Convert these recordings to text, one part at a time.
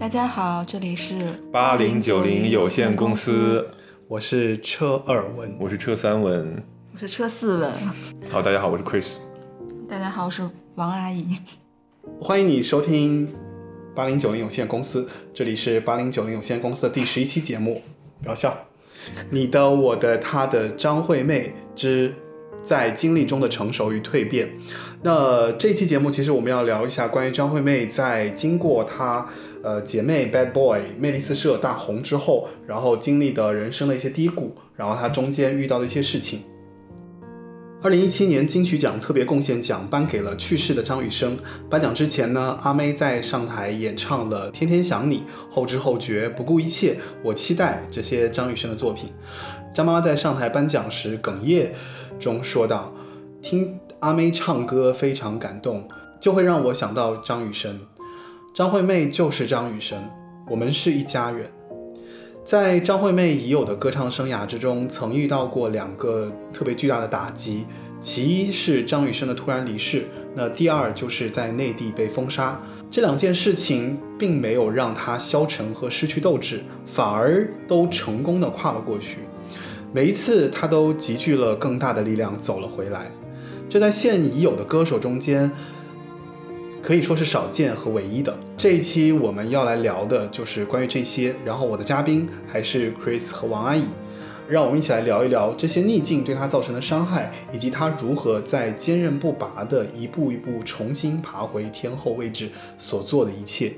大家好，这里是八零九零有限公司，我是车二文，我是车三文，我是车四文。好，大家好，我是 Chris。大家好，我是王阿姨。欢迎你收听八零九零有限公司，这里是八零九零有限公司的第十一期节目。不要笑，你的、我的、他的张惠妹之在经历中的成熟与蜕变。那这期节目其实我们要聊一下关于张惠妹在经过她呃姐妹 Bad Boy 魅力四射大红之后，然后经历的人生的一些低谷，然后她中间遇到的一些事情。二零一七年金曲奖特别贡献奖颁给了去世的张雨生。颁奖之前呢，阿妹在上台演唱了《天天想你》《后知后觉》《不顾一切》《我期待》这些张雨生的作品。张妈妈在上台颁奖时哽咽中说道：“听阿妹唱歌非常感动，就会让我想到张雨生。张惠妹就是张雨生，我们是一家人。”在张惠妹已有的歌唱生涯之中，曾遇到过两个特别巨大的打击，其一是张雨生的突然离世，那第二就是在内地被封杀。这两件事情并没有让她消沉和失去斗志，反而都成功的跨了过去。每一次，她都集聚了更大的力量走了回来。这在现已有的歌手中间。可以说是少见和唯一的。这一期我们要来聊的就是关于这些。然后我的嘉宾还是 Chris 和王阿姨，让我们一起来聊一聊这些逆境对她造成的伤害，以及她如何在坚韧不拔的一步一步重新爬回天后位置所做的一切。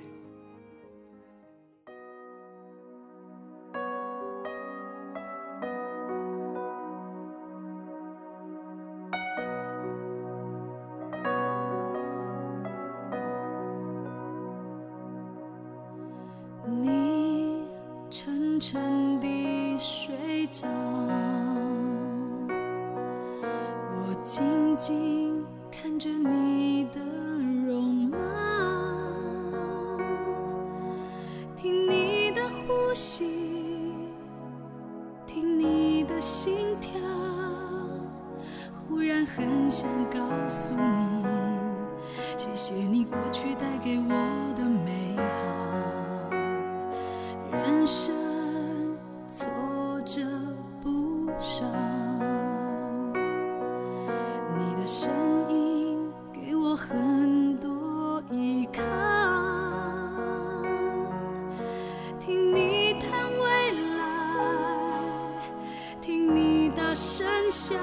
声笑，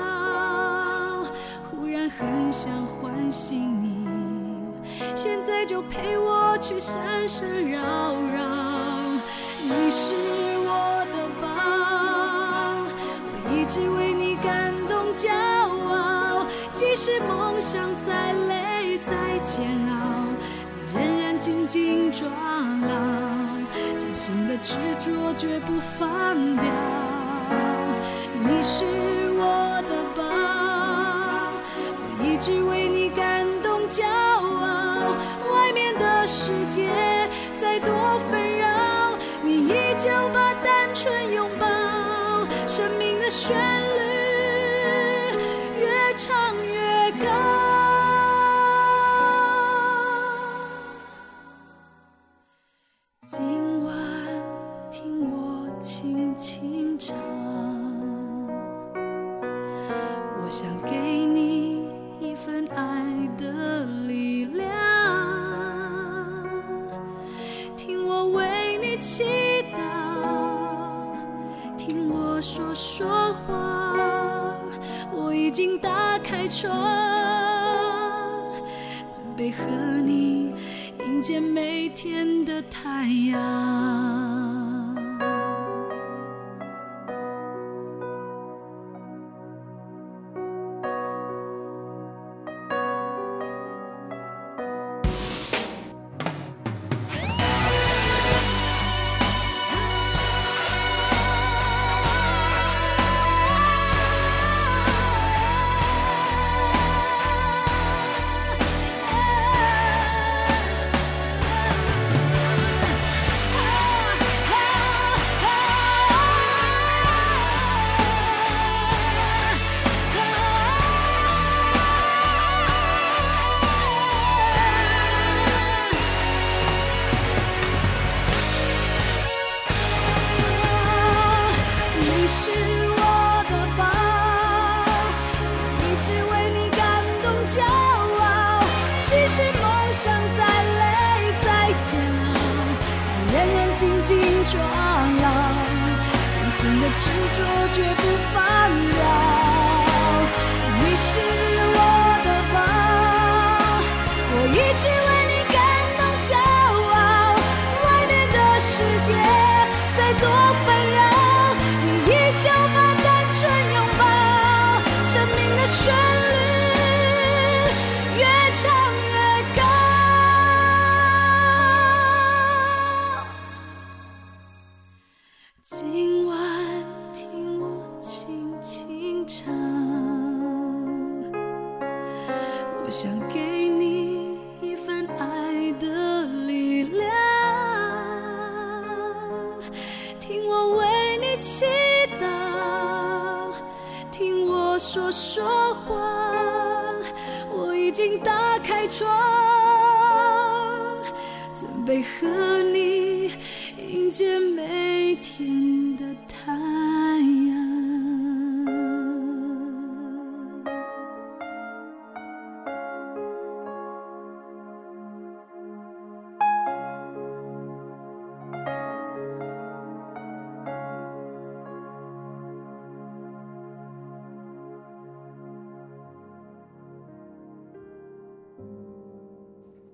忽然很想唤醒你，现在就陪我去山山绕绕。你是我的宝，我一直为你感动骄傲。即使梦想再累再煎熬，你仍然紧紧抓牢，真心的执着绝不放掉。你是我的宝，我一直为你感动骄傲。外面的世界再多纷扰。你依旧把单纯拥抱，生命的旋律命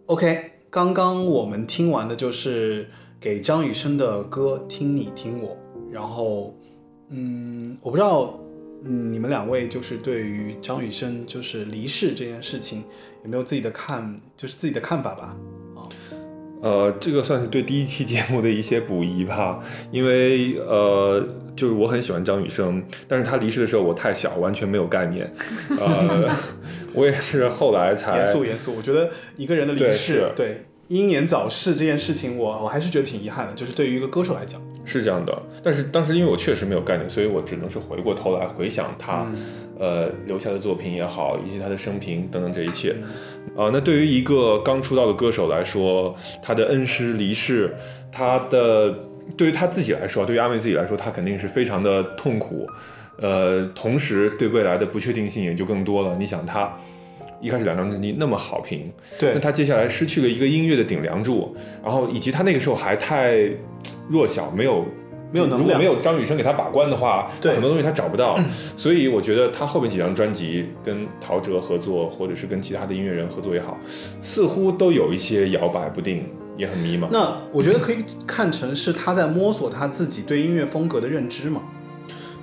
OK，刚刚我们听完的就是给张雨生的歌《听你听我》，然后，嗯，我不知道，嗯，你们两位就是对于张雨生就是离世这件事情有没有自己的看，就是自己的看法吧？呃，这个算是对第一期节目的一些补遗吧，因为呃，就是我很喜欢张雨生，但是他离世的时候我太小，完全没有概念，呃，我也是后来才严肃严肃，我觉得一个人的离世是，对英年早逝这件事情我，我还是觉得挺遗憾的，就是对于一个歌手来讲，是这样的，但是当时因为我确实没有概念，所以我只能是回过头来回想他，呃，留下的作品也好，以及他的生平等等这一切。啊、那对于一个刚出道的歌手来说，他的恩师离世，他的对于他自己来说，对于阿妹自己来说，他肯定是非常的痛苦。呃，同时对未来的不确定性也就更多了。你想他。一开始两张专辑那么好评，对。那他接下来失去了一个音乐的顶梁柱，然后以及他那个时候还太弱小，没有没有能量。如果没有张雨生给他把关的话，对。很多东西他找不到。所以我觉得他后面几张专辑跟陶喆合作，或者是跟其他的音乐人合作也好，似乎都有一些摇摆不定，也很迷茫。那我觉得可以看成是他在摸索他自己对音乐风格的认知嘛，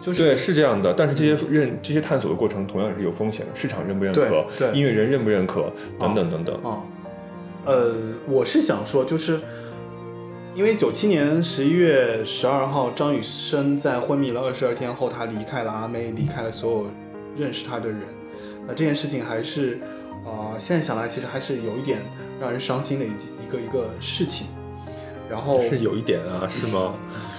就是对，是这样的，但是这些认这些探索的过程同样也是有风险的，市场认不认可对，对音乐人认不认可，等等等等。啊，呃，我是想说，就是因为九七年十一月十二号，张雨生在昏迷了二十二天后，他离开了阿妹，离开了所有认识他的人。那这件事情还是，呃，现在想来，其实还是有一点让人伤心的一一个一个事情。然后是有一点啊，是吗？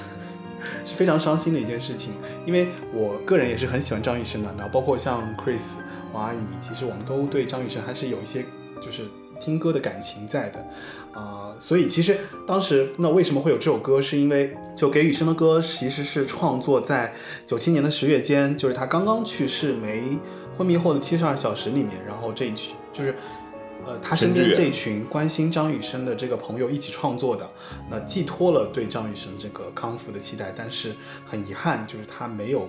是非常伤心的一件事情，因为我个人也是很喜欢张雨生的，然后包括像 Chris、王阿姨，其实我们都对张雨生还是有一些就是听歌的感情在的，啊、所以其实当时那为什么会有这首歌，是因为就给雨生的歌其实是创作在九七年的十月间，就是他刚刚去世没昏迷后的七十二小时里面，然后这一曲就是。呃，他身边这群关心张雨生的这个朋友一起创作的，那寄托了对张雨生这个康复的期待，但是很遗憾，就是他没有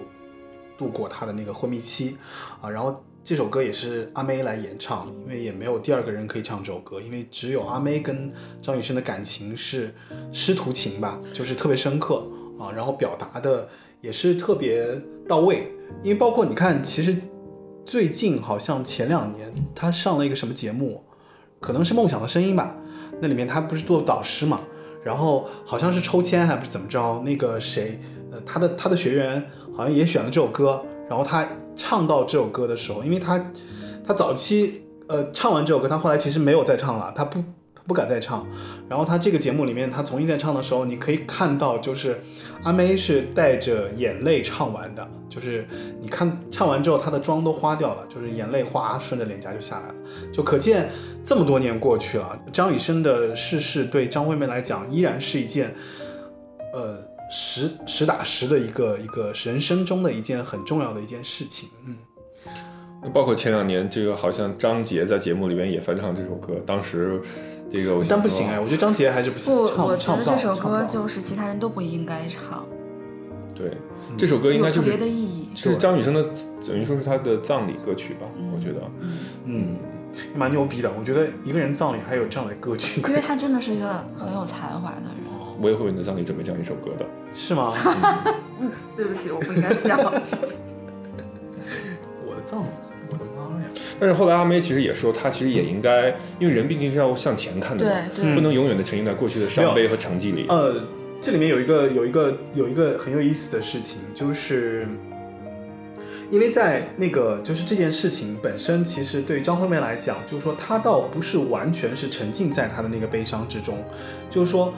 度过他的那个昏迷期啊。然后这首歌也是阿妹来演唱，因为也没有第二个人可以唱这首歌，因为只有阿妹跟张雨生的感情是师徒情吧，就是特别深刻啊，然后表达的也是特别到位。因为包括你看，其实最近好像前两年他上了一个什么节目，可能是《梦想的声音》吧，那里面他不是做导师嘛，然后好像是抽签还不是怎么着，那个谁，呃，他的他的学员好像也选了这首歌，然后他唱到这首歌的时候，因为他他早期呃唱完这首歌，他后来其实没有再唱了，他不不敢再唱，然后他这个节目里面他重新再唱的时候，你可以看到就是阿妹是带着眼泪唱完的，就是你看唱完之后她的妆都花掉了，就是眼泪哗顺着脸颊就下来了，就可见这么多年过去了，张雨生的逝世对张惠妹来讲依然是一件，呃，实实打实的一个一个人生中的一件很重要的一件事情。嗯，包括前两年，这个好像张杰在节目里面也翻唱这首歌，当时这个我但不行哎，我觉得张杰还是不行，不，唱我觉得这首歌就是其他人都不应该唱，对，这首歌应该就是别的意义。是张雨生的，等于说是他的葬礼歌曲吧，我觉得，嗯，蛮牛逼的。我觉得一个人葬礼还有这样的歌曲，因为他真的是一个很有才华的人。我也会为你的葬礼准备这样一首歌的。是吗？嗯对不起，我不应该笑。我的葬礼！但是后来阿妹其实也说，她其实也应该，因为人毕竟是要向前看的嘛，对对不能永远的沉浸在过去的伤悲和成绩里。呃，这里面有一个有一个有一个很有意思的事情，就是因为在那个就是这件事情本身，其实对于张惠妹来讲，就是说她倒不是完全是沉浸在她的那个悲伤之中，就是说。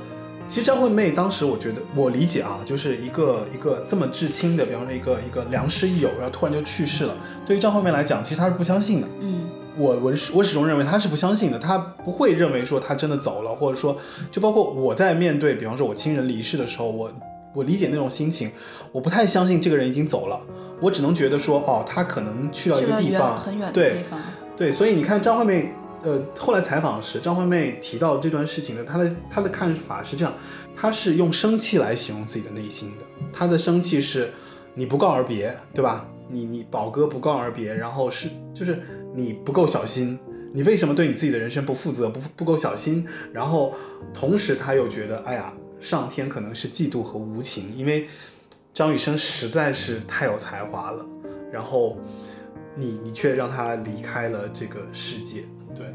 其实张惠妹当时，我觉得我理解啊，就是一个一个这么至亲的，比方说一个一个良师益友，然后突然就去世了。对于张惠妹来讲，其实她是不相信的。嗯，我我始我始终认为她是不相信的，她不会认为说她真的走了，或者说就包括我在面对，比方说我亲人离世的时候，我我理解那种心情，我不太相信这个人已经走了，我只能觉得说哦，他可能去到一个地方，很远的对地方。对，所以你看张惠妹，呃，后来采访时，张惠妹提到这段事情的，她的她的看法是这样，她是用生气来形容自己的内心的，她的生气是你不告而别，对吧？你你宝哥不告而别，然后是就是你不够小心，你为什么对你自己的人生不负责，不不够小心？然后同时他又觉得，哎呀，上天可能是嫉妒和无情，因为张雨生实在是太有才华了，然后你你却让他离开了这个世界，对，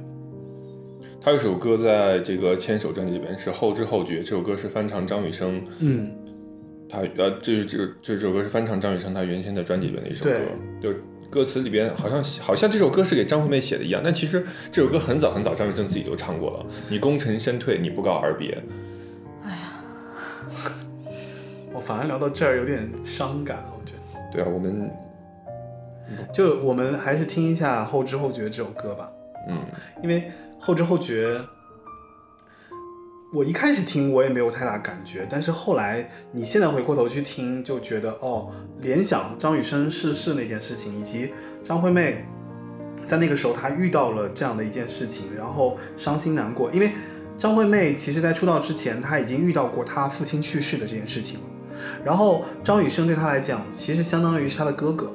他有首歌在这个《牵手》专辑里边是《后知后觉》，这首歌是翻唱张雨生，嗯，他呃，这这这这首歌是翻唱张雨生他原先的专辑里边的一首歌，就歌词里边好像好像这首歌是给张惠妹写的一样，但其实这首歌很早很早张雨生自己就唱过了。你功成身退，你不告而别，哎呀。我反而聊到这儿有点伤感，我觉得。对啊，我们就我们还是听一下《后知后觉》这首歌吧，嗯因为《后知后觉》，我一开始听我也没有太大感觉，但是后来你现在回过头去听，就觉得哦，联想张雨生逝世那件事情，以及张惠妹在那个时候她遇到了这样的一件事情，然后伤心难过，因为张惠妹其实在出道之前，她已经遇到过她父亲去世的这件事情了。然后张雨生对她来讲，其实相当于是她的哥哥，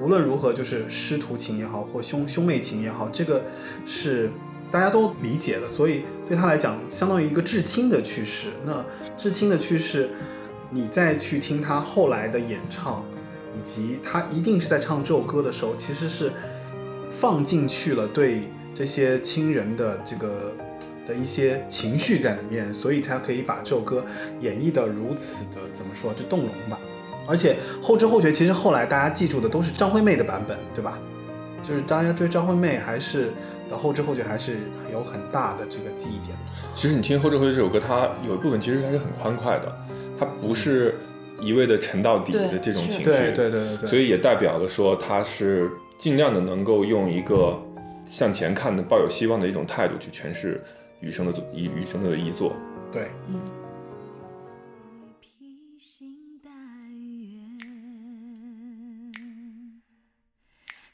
无论如何就是师徒情也好，或兄兄妹情也好，这个是大家都理解的，所以对他来讲，相当于一个至亲的去世。那至亲的去世，你再去听他后来的演唱，以及他一定是在唱这首歌的时候，其实是放进去了对这些亲人的这个的一些情绪在里面，所以才可以把这首歌演绎的如此的怎么说，就动容吧。而且后知后觉，其实后来大家记住的都是张惠妹的版本，对吧？就是大家对张惠妹还是的后知后觉还是有很大的这个记忆点。其实你听《后知后觉》这首歌，它有一部分其实它是很欢快的，它不是一味的沉到底的这种情绪，对对对对对，所以也代表了说它是尽量的能够用一个向前看的、抱有希望的一种态度去诠释余生的作余余生的遗作。对，披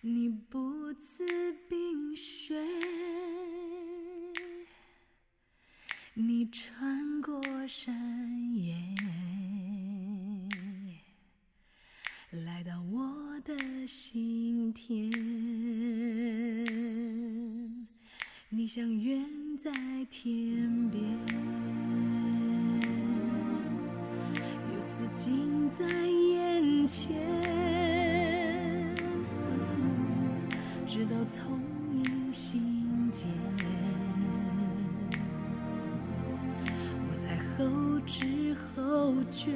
你不辞冰雪，你穿过山野，来到我的心田。你像远在天边，又似近在眼前，直到从你心间，我才后知后觉。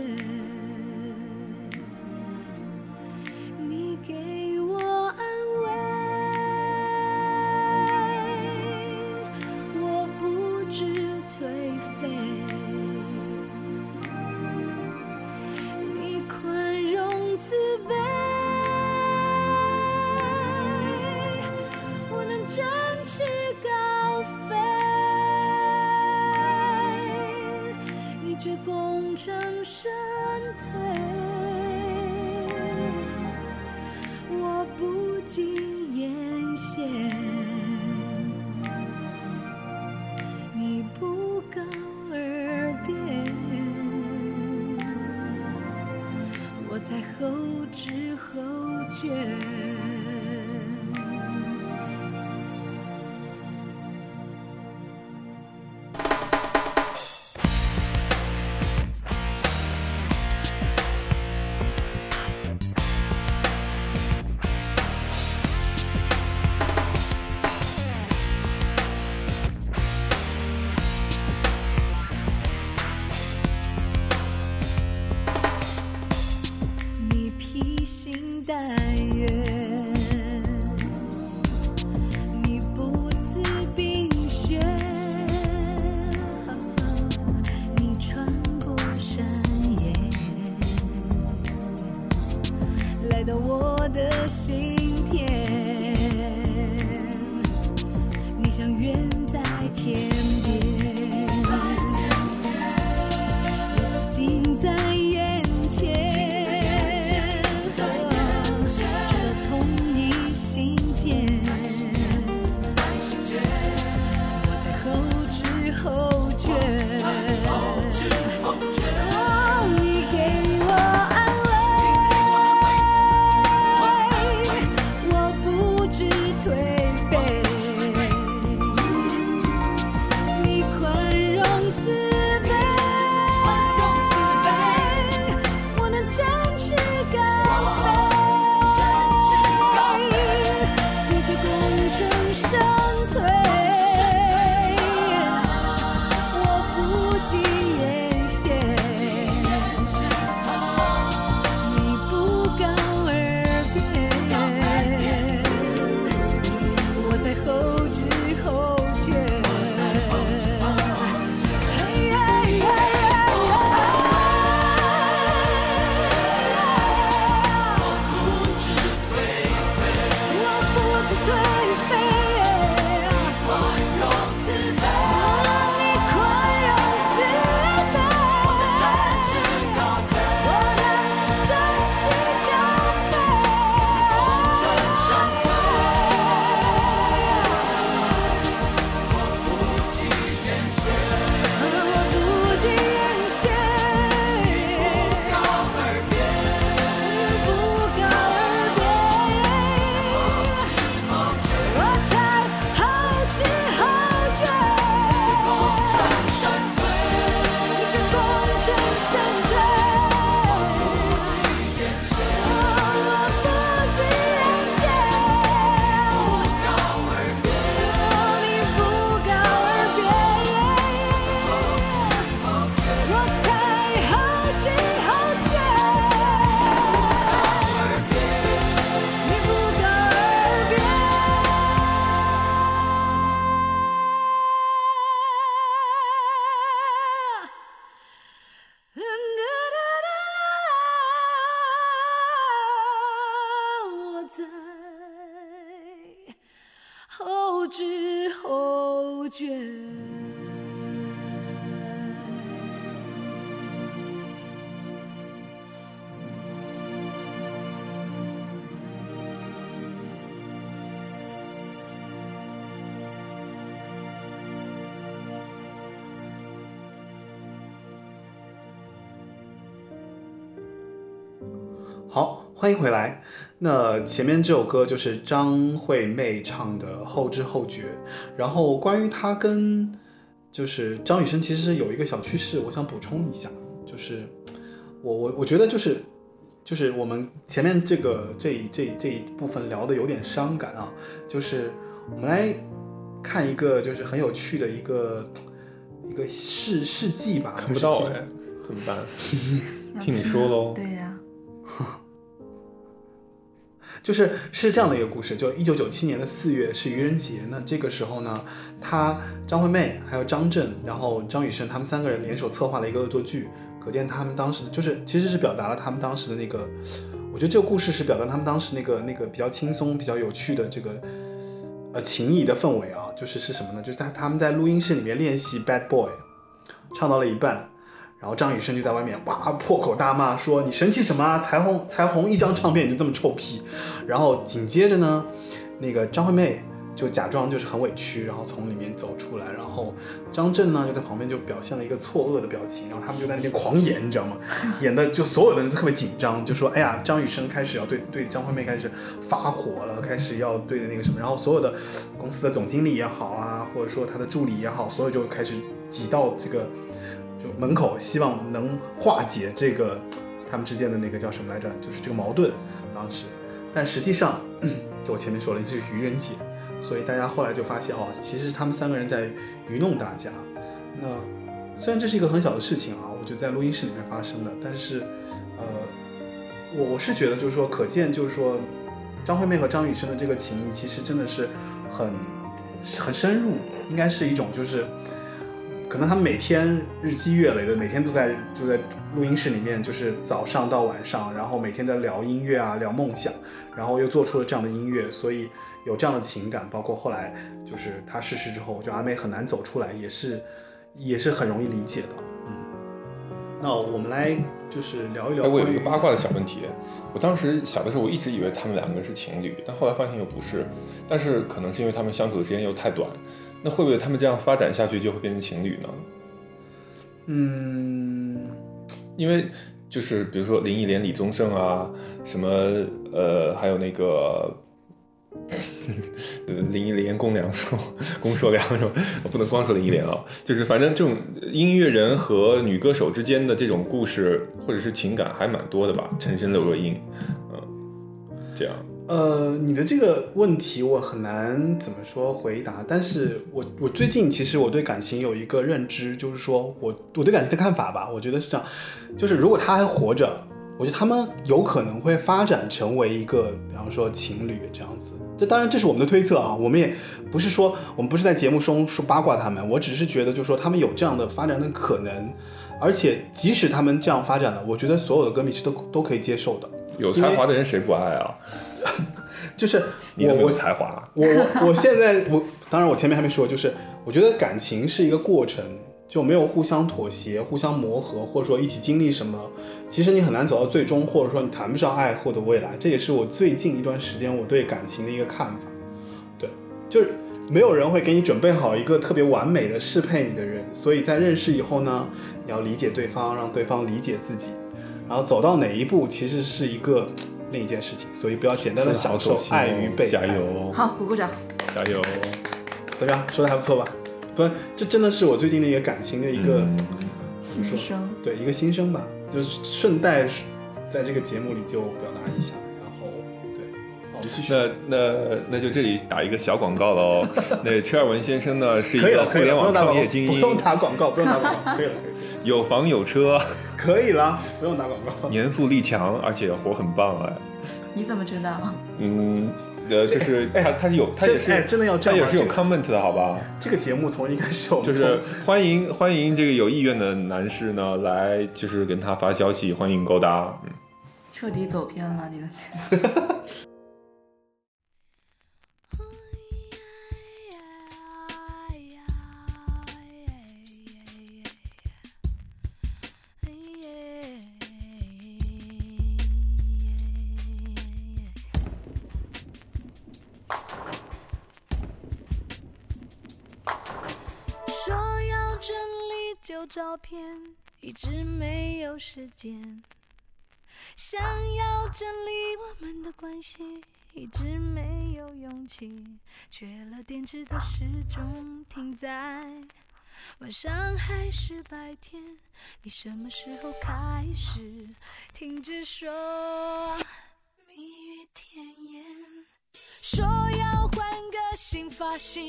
欢迎回来。那前面这首歌就是张惠妹唱的《后知后觉》，然后关于她跟就是张雨生其实有一个小趋势，我想补充一下，就是我我我觉得就是就是我们前面这个这一这这一部分聊的有点伤感啊，就是我们来看一个就是很有趣的一个一个事事迹吧，看不到哎，怎么办？听你说喽对呀、就是是这样的一个故事，就一九九七年的四月是愚人节，那这个时候呢，他张惠妹还有张震，然后张雨生他们三个人联手策划了一个恶作剧，可见他们当时就是其实是表达了他们当时的那个，我觉得这个故事是表达他们当时那个那个比较轻松、比较有趣的这个呃情谊的氛围啊，就是是什么呢？就是他他们在录音室里面练习《Bad Boy》，唱到了一半。然后张雨生就在外面哇破口大骂说：“你神气什么啊？才红才红一张唱片你就这么臭屁。”然后紧接着呢，那个张惠妹就假装就是很委屈，然后从里面走出来，然后张震呢就在旁边就表现了一个错愕的表情，然后他们就在那边狂演，你知道吗？演的就所有的人都特别紧张，就说哎呀，张雨生开始要对对张惠妹开始发火了，开始要对的那个什么，然后所有的公司的总经理也好啊，或者说他的助理也好，所有就开始挤到这个就门口，希望能化解这个他们之间的那个叫什么来着，就是这个矛盾。当时，但实际上，就我前面说了，是愚人节，所以大家后来就发现哦，其实他们三个人在愚弄大家。那虽然这是一个很小的事情啊，我就在录音室里面发生的，但是，呃，我我是觉得就是说，可见就是说，张惠妹和张雨生的这个情谊其实真的是很很深入，应该是一种就是。可能他们每天日积月累的，每天都在就在录音室里面，就是早上到晚上，然后每天在聊音乐啊，聊梦想，然后又做出了这样的音乐，所以有这样的情感。包括后来就是他逝世之后，就阿妹很难走出来，也是也是很容易理解的。嗯，那我们来就是聊一聊。哎，我有一个八卦的小问题，我当时小的时候，我一直以为他们两个是情侣，但后来发现又不是。但是可能是因为他们相处的时间又太短。那会不会他们这样发展下去就会变成情侣呢？嗯，因为就是比如说林忆莲、李宗盛啊，什么呃，还有那个林忆莲、龚良硕、龚硕良是吧？不能光说林忆莲啊，就是反正这种音乐人和女歌手之间的这种故事或者是情感还蛮多的吧。陈升、刘若英，嗯，这样。呃，你的这个问题我很难怎么说回答，但是我我最近其实我对感情有一个认知，就是说我我对感情的看法吧，我觉得是这样，就是如果他还活着，我觉得他们有可能会发展成为一个，比方说情侣这样子。这当然这是我们的推测啊，我们也不是说我们不是在节目中说八卦他们，我只是觉得就是说他们有这样的发展的可能，而且即使他们这样发展了，我觉得所有的歌迷是都都可以接受的。有才华的人谁不爱啊？就是我我才华，我我我现在我当然我前面还没说，就是我觉得感情是一个过程，就没有互相妥协、互相磨合，或者说一起经历什么，其实你很难走到最终，或者说你谈不上爱或者未来。这也是我最近一段时间我对感情的一个看法。对，就是没有人会给你准备好一个特别完美的适配你的人，所以在认识以后呢，你要理解对方，让对方理解自己，然后走到哪一步，其实是一个。另一件事情，所以不要简单的享受爱与被爱。加油！好，鼓鼓掌。加油！怎么样？说的还不错吧？不，这真的是我最近的一个感情的一个心声。对，一个心声吧，就是顺带在这个节目里就表达一下。那那那就这里打一个小广告了哦。那车尔文先生呢是一个互联网创业精英，不用打广告，不用打广告，可以了，可以了。有房有车。可以了，不用打广告。年富力强，而且活很棒哎。你怎么知道？嗯，呃，就是他，他是有，他也是真的要，他也是有 comment 的，好吧？这个节目从一开始就是欢迎欢迎这个有意愿的男士呢来，就是跟他发消息，欢迎勾搭。嗯，彻底走偏了你的照片一直没有时间，想要整理我们的关系，一直没有勇气。缺了电池的时钟停在晚上还是白天？你什么时候开始停止说蜜语甜言？说要换个新发型，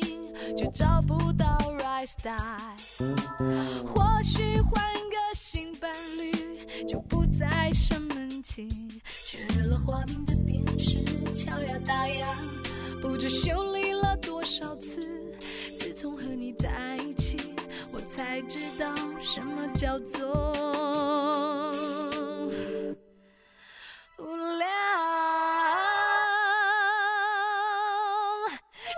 却找不到 right style。或许换个新伴侣，就不再生闷气。缺了画面的电视，敲呀打呀，不知修理了多少次。自从和你在一起，我才知道什么叫做无聊。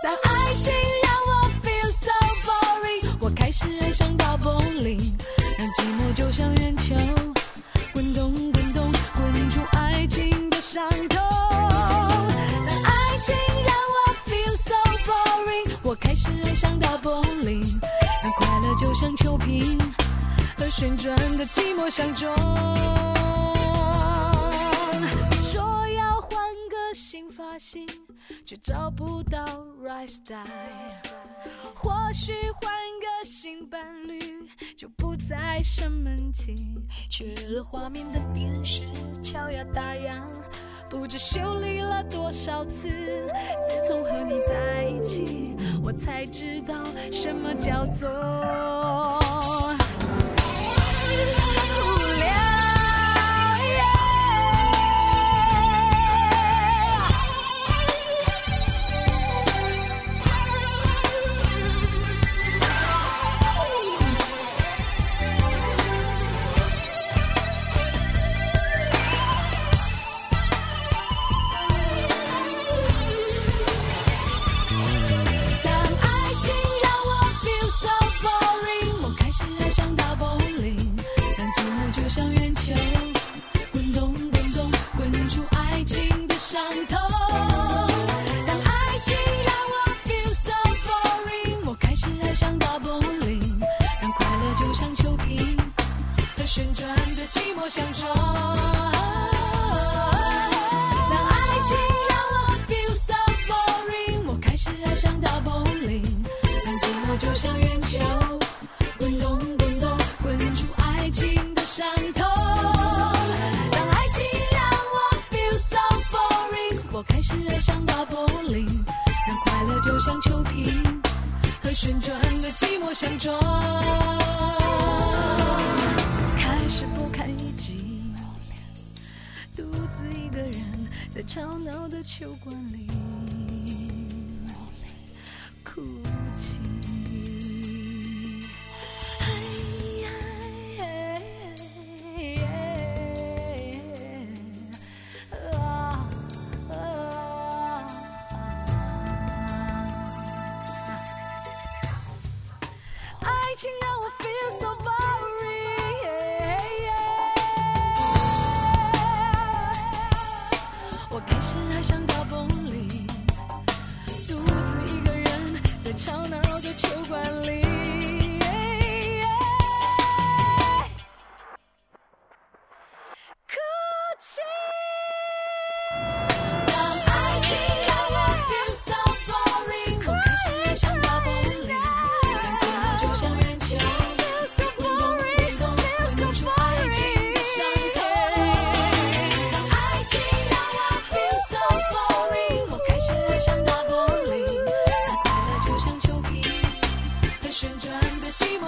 当爱情让我 feel so boring，我开始爱上大风铃，让寂寞就像圆球，滚动滚动，滚出爱情的伤痛。当爱情让我 feel so boring，我开始爱上大风铃，让快乐就像球瓶，和旋转的寂寞相撞。所有。新发型，却找不到 right style。或许换个新伴侣，就不再生闷气。缺了画面的电视，敲呀打呀，不知修理了多少次。自从和你在一起，我才知道什么叫做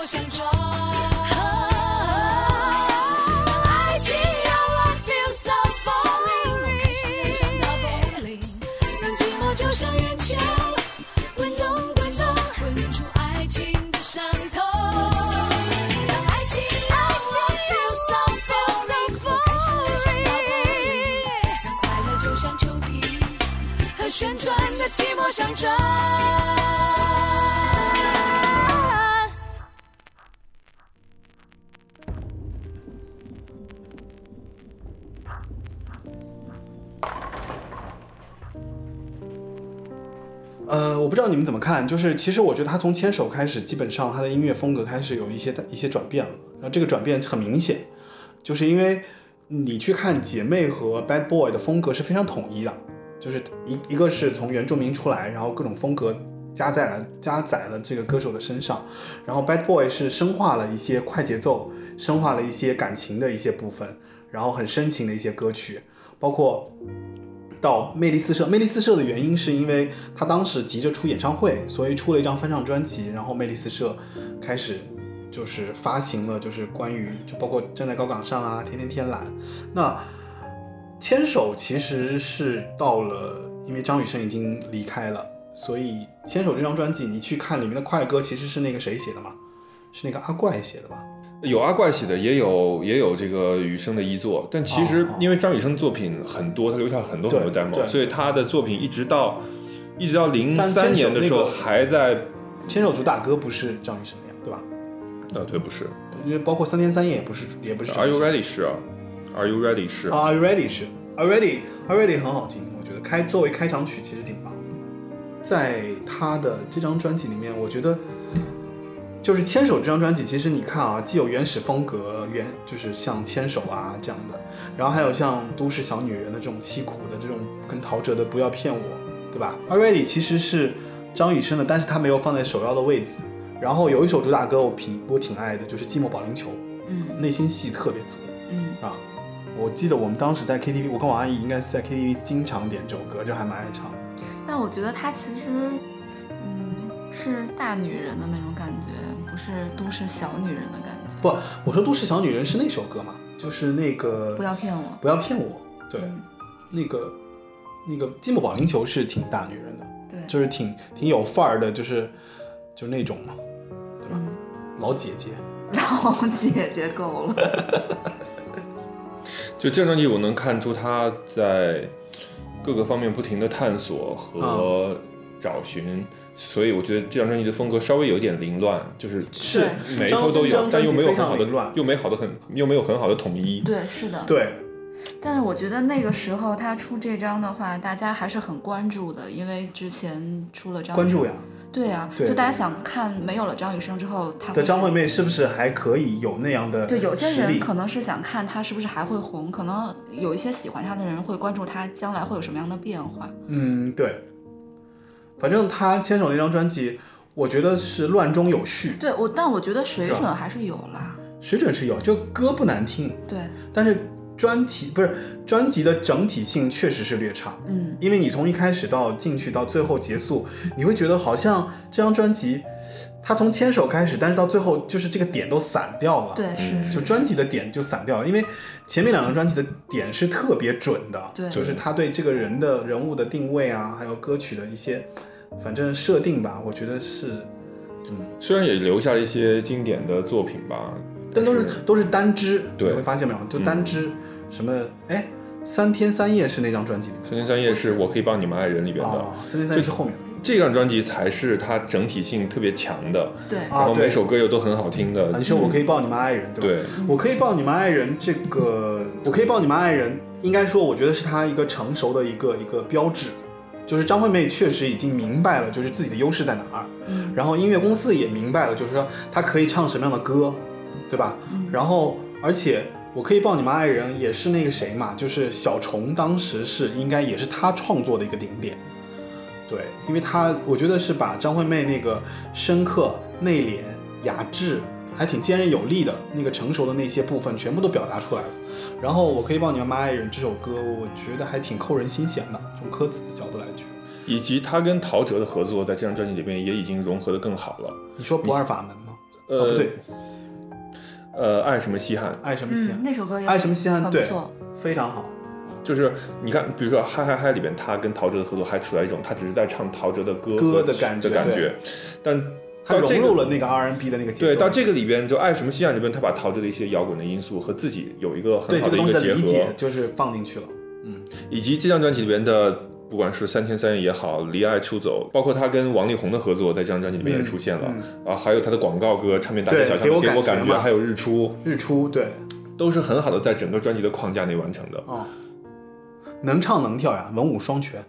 让爱情，让快乐，就像秋萍和旋转的寂寞相撞。你们怎么看，就是其实我觉得他从牵手开始，基本上他的音乐风格开始有一些一些转变了，然后这个转变很明显，就是因为你去看姐妹和 Bad Boy 的风格是非常统一的，就是一一个是从原住民出来，然后各种风格加在了加载了这个歌手的身上，然后 Bad Boy 是深化了一些快节奏，深化了一些感情的一些部分，然后很深情的一些歌曲，包括到魅力四射。魅力四射的原因是因为他当时急着出演唱会，所以出了一张翻唱专辑，然后魅力四射开始就是发行了，就是关于就包括站在高岗上啊，天天天蓝。那牵手其实是到了，因为张雨生已经离开了，所以牵手这张专辑你去看里面的快歌，其实是那个谁写的嘛？是那个阿怪写的吧？有阿怪写的，也有也有这个雨生的一作，但其实因为张雨生作品很多，他留下很多很多 demo，所以他的作品一直到一直到零但三年的时候还在，牵手主打歌不是张雨生的呀，对吧？呃，对，不是因为包括三天三夜也不是，也不是张，Are you。ready 是啊，Are you ready 是。啊，Are you ready 是，Are ready Are ready 很好听，我觉得开作为开场曲其实挺棒的。在他的这张专辑里面，我觉得就是《牵手》这张专辑，其实你看啊，既有原始风格，原就是像《牵手》啊这样的，然后还有像《都市小女人》的这种凄苦的这种，跟陶喆的《不要骗我》，对吧？Already 其实是张雨生的，但是他没有放在首要的位置。然后有一首主打歌我挺我挺爱的，就是《寂寞保龄球》，嗯内心戏特别足嗯，啊。我记得我们当时在 KTV，我跟王阿姨应该是在 KTV 经常点这首歌，就还蛮爱唱。但我觉得他其实，嗯，是大女人的那种感觉，不是都市小女人的感觉。不，我说《都市小女人》是那首歌嘛，就是那个不要骗我。不要骗我，对，嗯那个那个寂寞保龄球是挺大女人的，对，就是挺挺有范儿的，就是就那种嘛，对吧？嗯，老姐姐，老姐姐够了。就这张专辑，我能看出他在各个方面不停的探索和找寻，所以我觉得这张专辑的风格稍微有点凌乱，就是是每一头都有，但又没有很好的乱，又没好的很，又没有很好的统一。对，是的。对，但是我觉得那个时候他出这张的话，大家还是很关注的，因为之前出了张关注呀。对呀、对就大家想看没有了张雨生之后，他会的张惠妹是不是还可以有那样的对，有些人可能是想看她是不是还会红，可能有一些喜欢她的人会关注她将来会有什么样的变化。嗯，对。反正他牵手那张专辑，我觉得是乱中有序，对我，但我觉得水准还是有啦。水准是有，就歌不难听，对，但是专题不是专辑的整体性确实是略差。嗯，因为你从一开始到进去到最后结束，你会觉得好像这张专辑，他从牵手开始，但是到最后就是这个点都散掉了。，对，是。就专辑的点就散掉了，因为前面两张专辑的点是特别准的，对。就是他对这个人的人物的定位啊，还有歌曲的一些，反正设定吧，我觉得是，嗯。虽然也留下了一些经典的作品吧，但都是都是单支，对。你会发现没有？就单支，什么哎，三天三夜是那张专辑里三天三夜是我可以帮你们爱人里边的，哦，三天三夜是后面的。这张专辑才是它整体性特别强的，对，啊然后每首歌又都很好听的。啊，你说我可以抱你们爱人，对吧？对，我可以抱你们爱人，这个我可以抱你们爱人，应该说我觉得是他一个成熟的一个一个标志，就是张惠妹确实已经明白了，就是自己的优势在哪儿，嗯然后音乐公司也明白了，就是说她可以唱什么样的歌，对吧？嗯然后而且我可以抱你们爱人也是那个谁嘛，就是小虫当时是应该也是他创作的一个顶点。对，因为他我觉得是把张惠妹那个深刻、内敛、雅致，还挺坚韧有力的那个成熟的那些部分，全部都表达出来了。然后我可以帮你们爱人这首歌，我觉得还挺扣人心弦的，从歌词的角度来讲。以及他跟陶喆的合作在这张专辑里边也已经融合的更好了。你说不二法门吗？呃，哦，不对，呃，爱什么稀罕，爱什么稀罕？嗯，那首歌也爱什么稀罕？对非常好。就是你看，比如说《嗨嗨嗨》里边，他跟陶喆的合作还处在一种他只是在唱陶喆的歌歌的感觉的感觉，但他融入了那个 RNB 的那个节奏。对，到这个里边就《爱什么稀罕》里边，他把陶喆的一些摇滚的因素和自己有一个很好的一个结合的理解，就是放进去了。嗯以及这张专辑里边的，不管是三天三夜也好，《离爱出走》，包括他跟王力宏的合作，在这张专辑里面也出现了、啊，还有他的广告歌《唱片大街对小巷》给我感觉嘛感觉，还有日出，日出，对，都是很好的在整个专辑的框架内完成的。哦，能唱能跳呀，文武双全。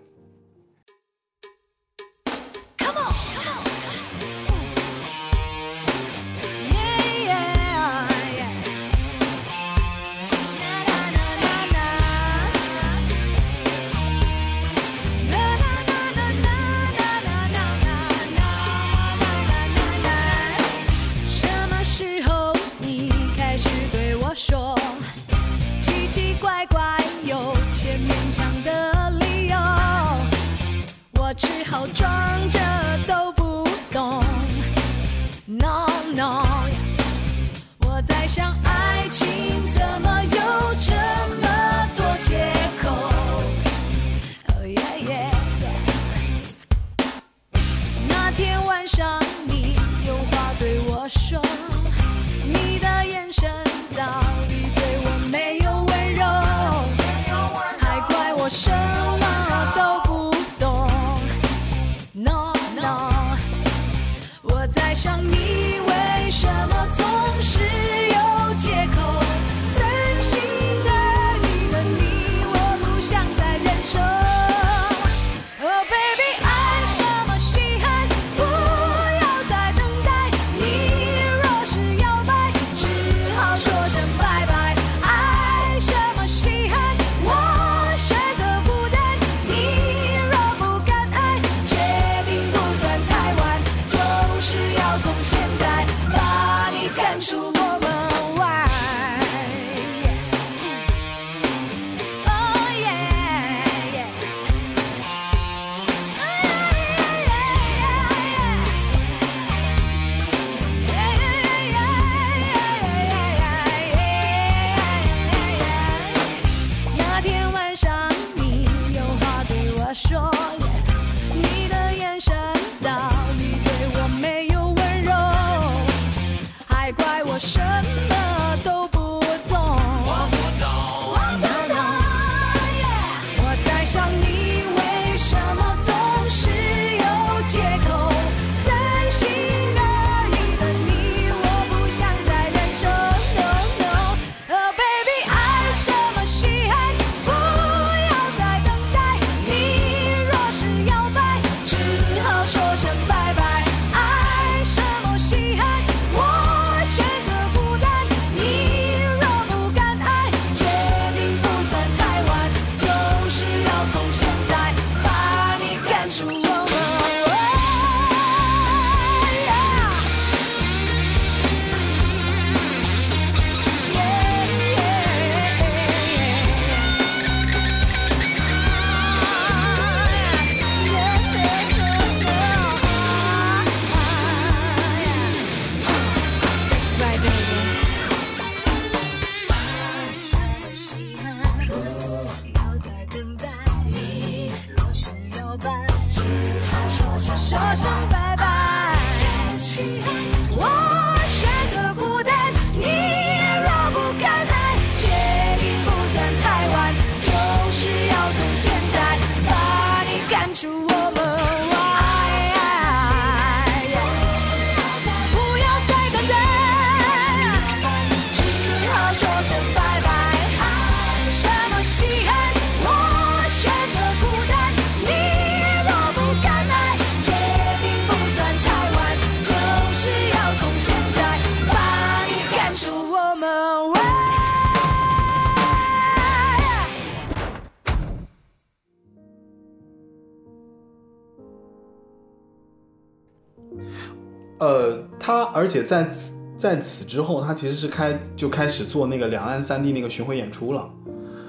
且在此在此之后，他其实是开就开始做那个两岸三地那个巡回演出了。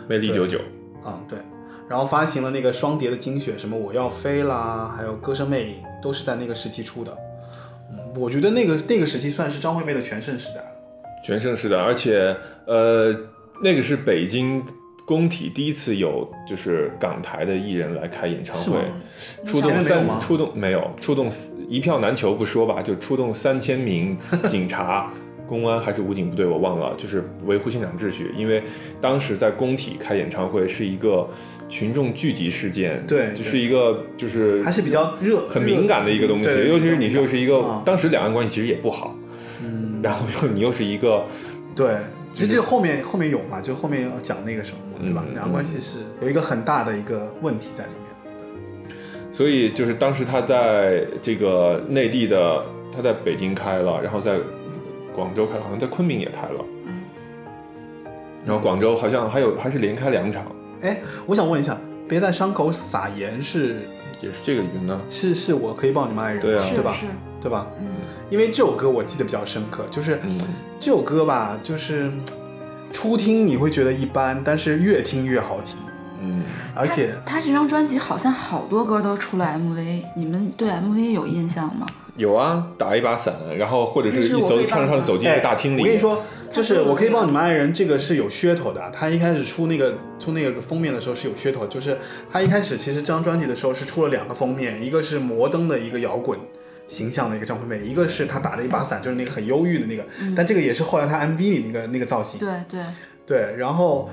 魅力九九，嗯、对，然后发行了那个双碟的精选，什么我要飞啦，还有歌声魅影，都是在那个时期出的。嗯，我觉得那个那个时期算是张惠妹的全盛时代了。全盛时代，而且呃，那个是北京工体第一次有就是港台的艺人来开演唱会是吗，出动三出动没有出动一票难求不说吧，就出动三千名警察。公安还是武警部队，我忘了，就是维护现场秩序。因为当时在工体开演唱会是一个群众聚集事件，对就是一个就是还是比较热很敏感的一个东西，尤其是你又是一个、啊当时两岸关系其实也不好，嗯，然后又你又是一个对，其实这个后面后面有嘛，就后面要讲那个什么嘛，对吧？嗯两岸关系是有一个很大的一个问题在里面。所以就是当时他在这个内地的，他在北京开了，然后在广州开了，好像在昆明也开了，嗯然后广州好像还有还是连开两场，哎，我想问一下，别在伤口撒盐是也是这个云呢。是是我可以抱你们爱人，对啊。对吧？是，对吧？嗯，因为这首歌我记得比较深刻，就是嗯，这首歌吧，就是初听你会觉得一般，但是越听越好听，嗯，而且他这张专辑好像好多歌都出了 MV，你们对 MV 有印象吗？有啊，打一把伞，然后或者是一艘我会帮的唱着唱着走进一个大厅里，哎我跟你说，就是我可以帮你们爱人，这个是有噱头的。他一开始出那个出那个封面的时候是有噱头，就是他一开始其实这张专辑的时候是出了两个封面，一个是摩登的一个摇滚形象的一个张惠妹，一个是他打着一把伞，就是那个很忧郁的那个，但这个也是后来他 MV 里那个那个造型。对对，对，然后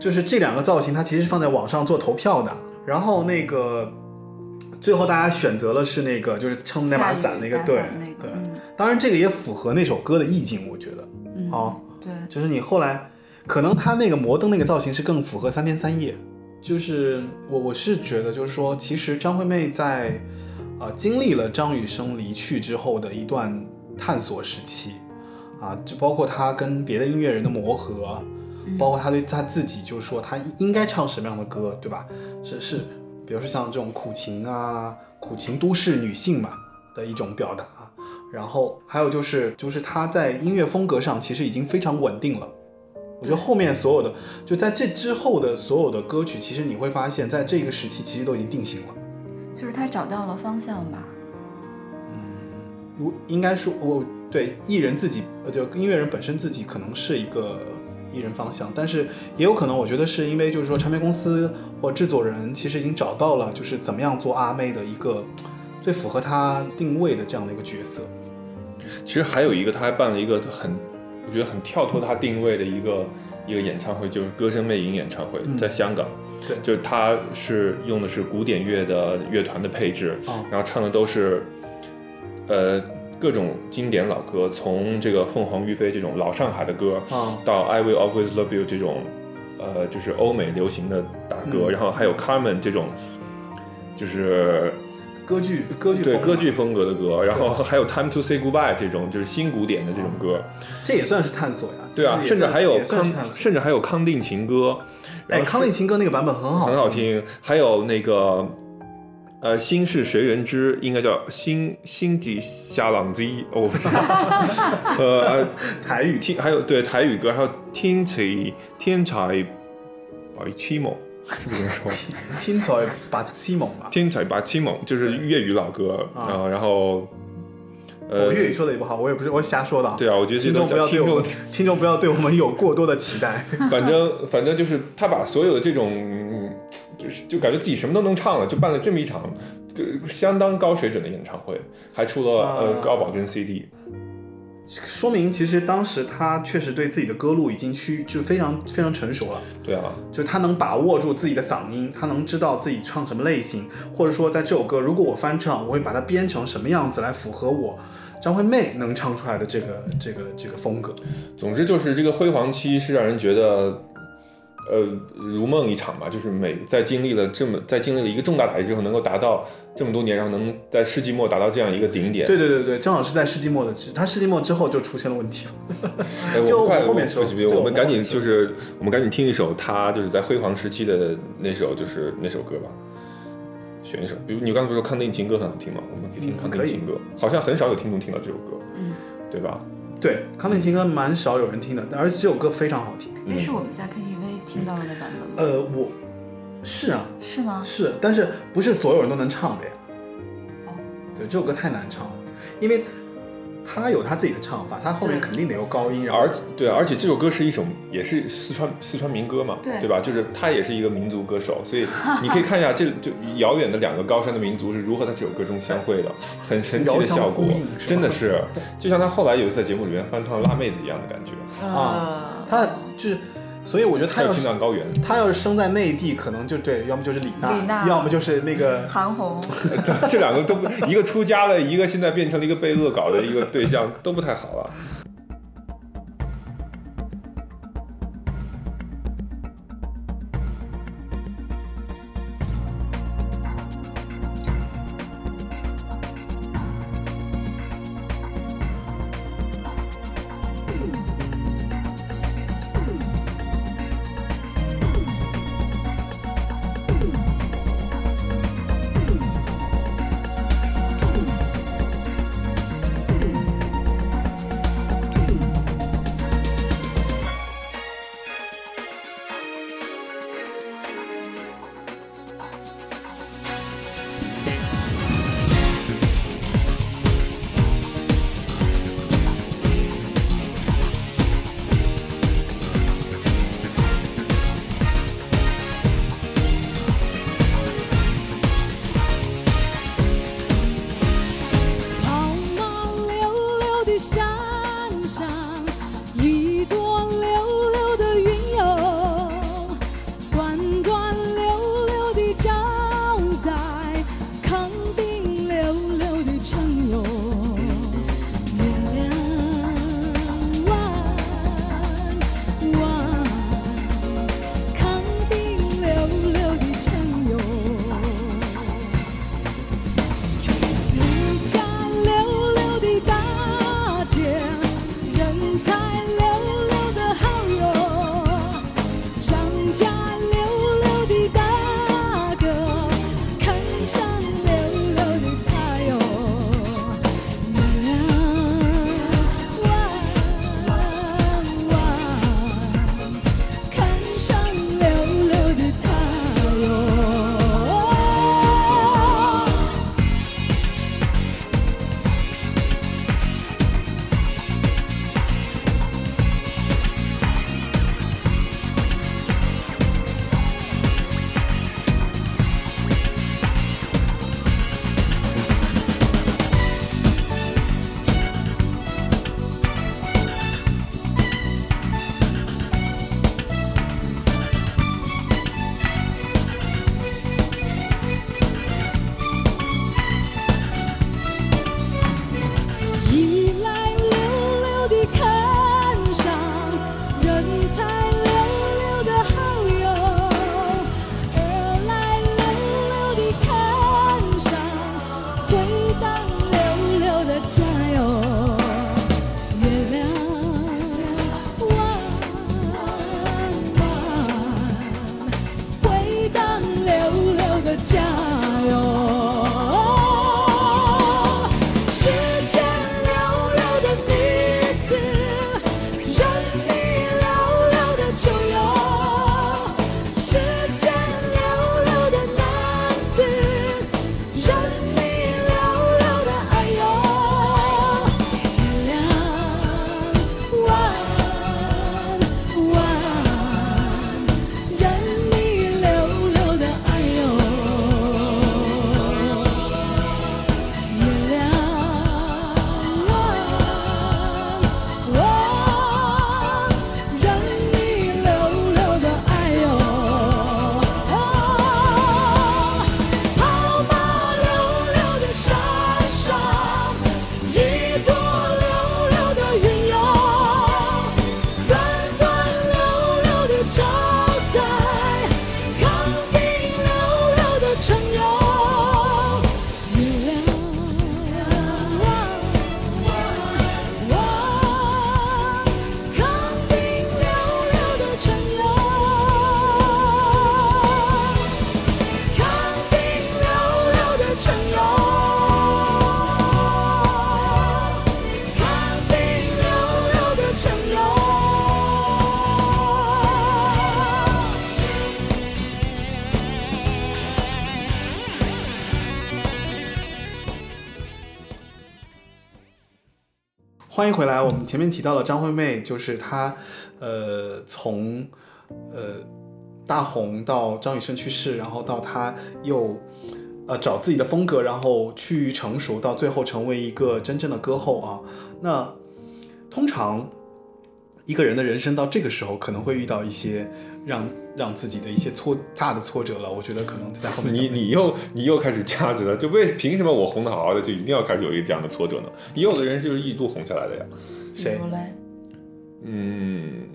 就是这两个造型，它其实是放在网上做投票的。然后那个最后大家选择了是那个，就是撑那把伞那个，对那个对。嗯当然这个也符合那首歌的意境，我觉得。嗯，哦，对，就是你后来可能他那个摩登那个造型是更符合三天三夜。就是我我是觉得，就是说，其实张惠妹在呃经历了张雨生离去之后的一段探索时期，啊，就包括她跟别的音乐人的磨合，嗯包括他对他自己，就是说他应该唱什么样的歌，对吧？是是，比如说像这种苦情啊，苦情都市女性嘛的一种表达。然后还有就是，就是他在音乐风格上其实已经非常稳定了。我觉得后面所有的，就在这之后的所有的歌曲，其实你会发现在这个时期其实都已经定型了。就是他找到了方向吧。嗯，如应该说，我对艺人自己，呃，就音乐人本身自己可能是一个艺人方向，但是也有可能，我觉得是因为就是说唱片公司或制作人其实已经找到了就是怎么样做阿妹的一个最符合她定位的这样的一个角色。其实还有一个，他还办了一个很，我觉得很跳脱他定位的一个一个演唱会，就是歌声魅影演唱会，嗯在香港。对就是他是用的是古典乐的乐团的配置，哦然后唱的都是，呃，各种经典老歌，从这个凤凰于飞这种老上海的歌，啊到 I Will Always Love You 这种，呃，就是欧美流行的大歌，嗯然后还有 Carmen 这种，就是歌剧歌剧对歌剧风格的歌，然后还有 Time to Say Goodbye 这种就是新古典的这种歌，这也算是探索呀。对啊，甚至还有康。甚至还有康定情歌，哎，康定情歌那个版本很好，很好。听，还有那个。呃，心是谁人知？应该叫心心际下朗基，哦我不知道。呃，台语听还有对台语歌，还有天才天才白痴梦，是不是这么说？听起来把西蒙吧。天才白痴梦 就是粤语老歌啊啊、然后呃，我粤语说的也不好，我也不是我瞎说的啊。对啊，我觉得听众不要对我们，听众不要对我们有过多的期待。反正反正就是他把所有的这种，嗯就是就感觉自己什么都能唱了，就办了这么一场呃相当高水准的演唱会，还出了、啊呃高保真 CD。说明其实当时他确实对自己的歌路已经趋就非常非常成熟了，对啊，就是他能把握住自己的嗓音，他能知道自己唱什么类型，或者说在这首歌如果我翻唱，我会把它编成什么样子来符合我张惠妹能唱出来的这个这个这个风格。总之就是这个辉煌期是让人觉得。呃，如梦一场吧，就是每在经历了这么在经历了一个重大打击之后，能够达到这么多年，然后能在世纪末达到这样一个顶点。对对对对，正好是在世纪末的，他世纪末之后就出现了问题了。哎，就我们快我后面说我我们赶紧就是我们赶紧听一首他就是在辉煌时期的那首就是那首歌吧，选一首，比如你刚才不是说康定情歌很好听吗？我们可以听嗯康定情歌，好像很少有听众听到这首歌，嗯，对吧？对，康定情歌蛮少有人听的，而且这首歌非常好听。那是我们在 KTV 听到的那版本吗？呃，我是啊，是吗？是，但是不是所有人都能唱的呀？哦，对，这首歌太难唱了，因为他有他自己的唱法，他后面肯定得有高音，然后而对啊，而且这首歌是一首也是四川四川民歌嘛，对。吧？就是他也是一个民族歌手，所以你可以看一下这 就遥远的两个高山的民族是如何在这首歌中相会的，很神奇的效果。真的是，就像他后来有一次在节目里面翻唱《辣妹子》一样的感觉，啊，他就是，所以我觉得他还有要青藏高原，他要是生在内地，可能就对，要么就是李娜，李娜。要么就是那个韩红，这 这两个都不，一个出家了，一个现在变成了一个被恶搞的一个对象，都不太好了。欢迎回来。我们前面提到了张惠妹，就是她，呃，从呃大红到张雨生去世，然后到她又呃找自己的风格，然后趋于成熟，到最后成为一个真正的歌后啊。那通常一个人的人生到这个时候，可能会遇到一些让让自己的一些挫大的挫折了。我觉得可能在后面你你又你又开始价值了，就为凭什么我红的好好的就一定要开始有一个这样的挫折呢？也有的人就是一度红下来的呀。谁嗯，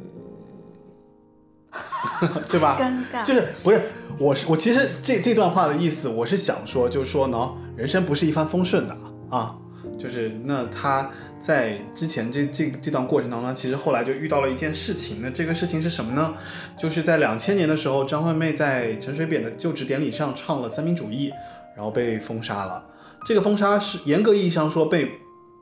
对吧？尴尬，就是不是我是我其实这这段话的意思，我是想说，就是说呢，人生不是一帆风顺的啊，就是那他在之前这这这段过程当中，其实后来就遇到了一件事情，那这个事情是什么呢？就是在两千年的时候，张惠妹在陈水扁的就职典礼上唱了三民主义，然后被封杀了。这个封杀是严格意义上说被。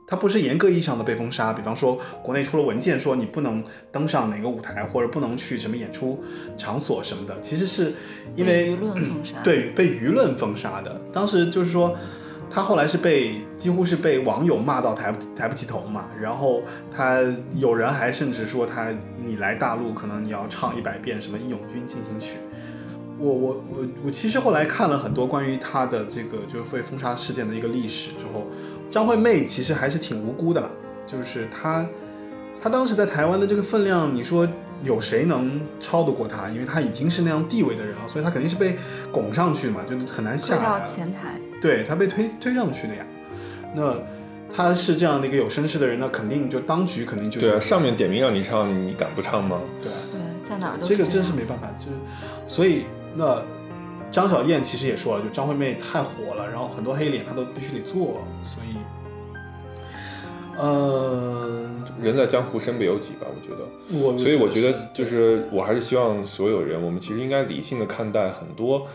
它不是严格意义上的被封杀，比方说国内出了文件说你不能登上哪个舞台，或者不能去什么演出场所什么的，其实是因为被舆论封杀，对被舆论封杀的。当时就是说，他后来是被几乎是被网友骂到抬不抬不起头嘛，然后他有人还甚至说他你来大陆可能你要唱一百遍什么《义勇军进行曲》。我我我我其实后来看了很多关于他的这个就是被封杀事件的一个历史之后。张惠妹其实还是挺无辜的，就是她，她当时在台湾的这个分量，你说有谁能超得过她？因为她已经是那样地位的人了，所以她肯定是被拱上去嘛，就很难下推到。前台，对他被推推上去的呀。那他是这样的一个有身世的人，那肯定就当局肯定就对啊，上面点名让你唱，你敢不唱吗？对啊，对，在哪儿都这个真是没办法，就是所以那张小燕其实也说了，就张惠妹太火了，然后很多黑脸她都必须得做，所以，嗯，人在江湖身不由己吧，我觉得。我所以我觉得，就是我还是希望所有人，我们其实应该理性的看待很多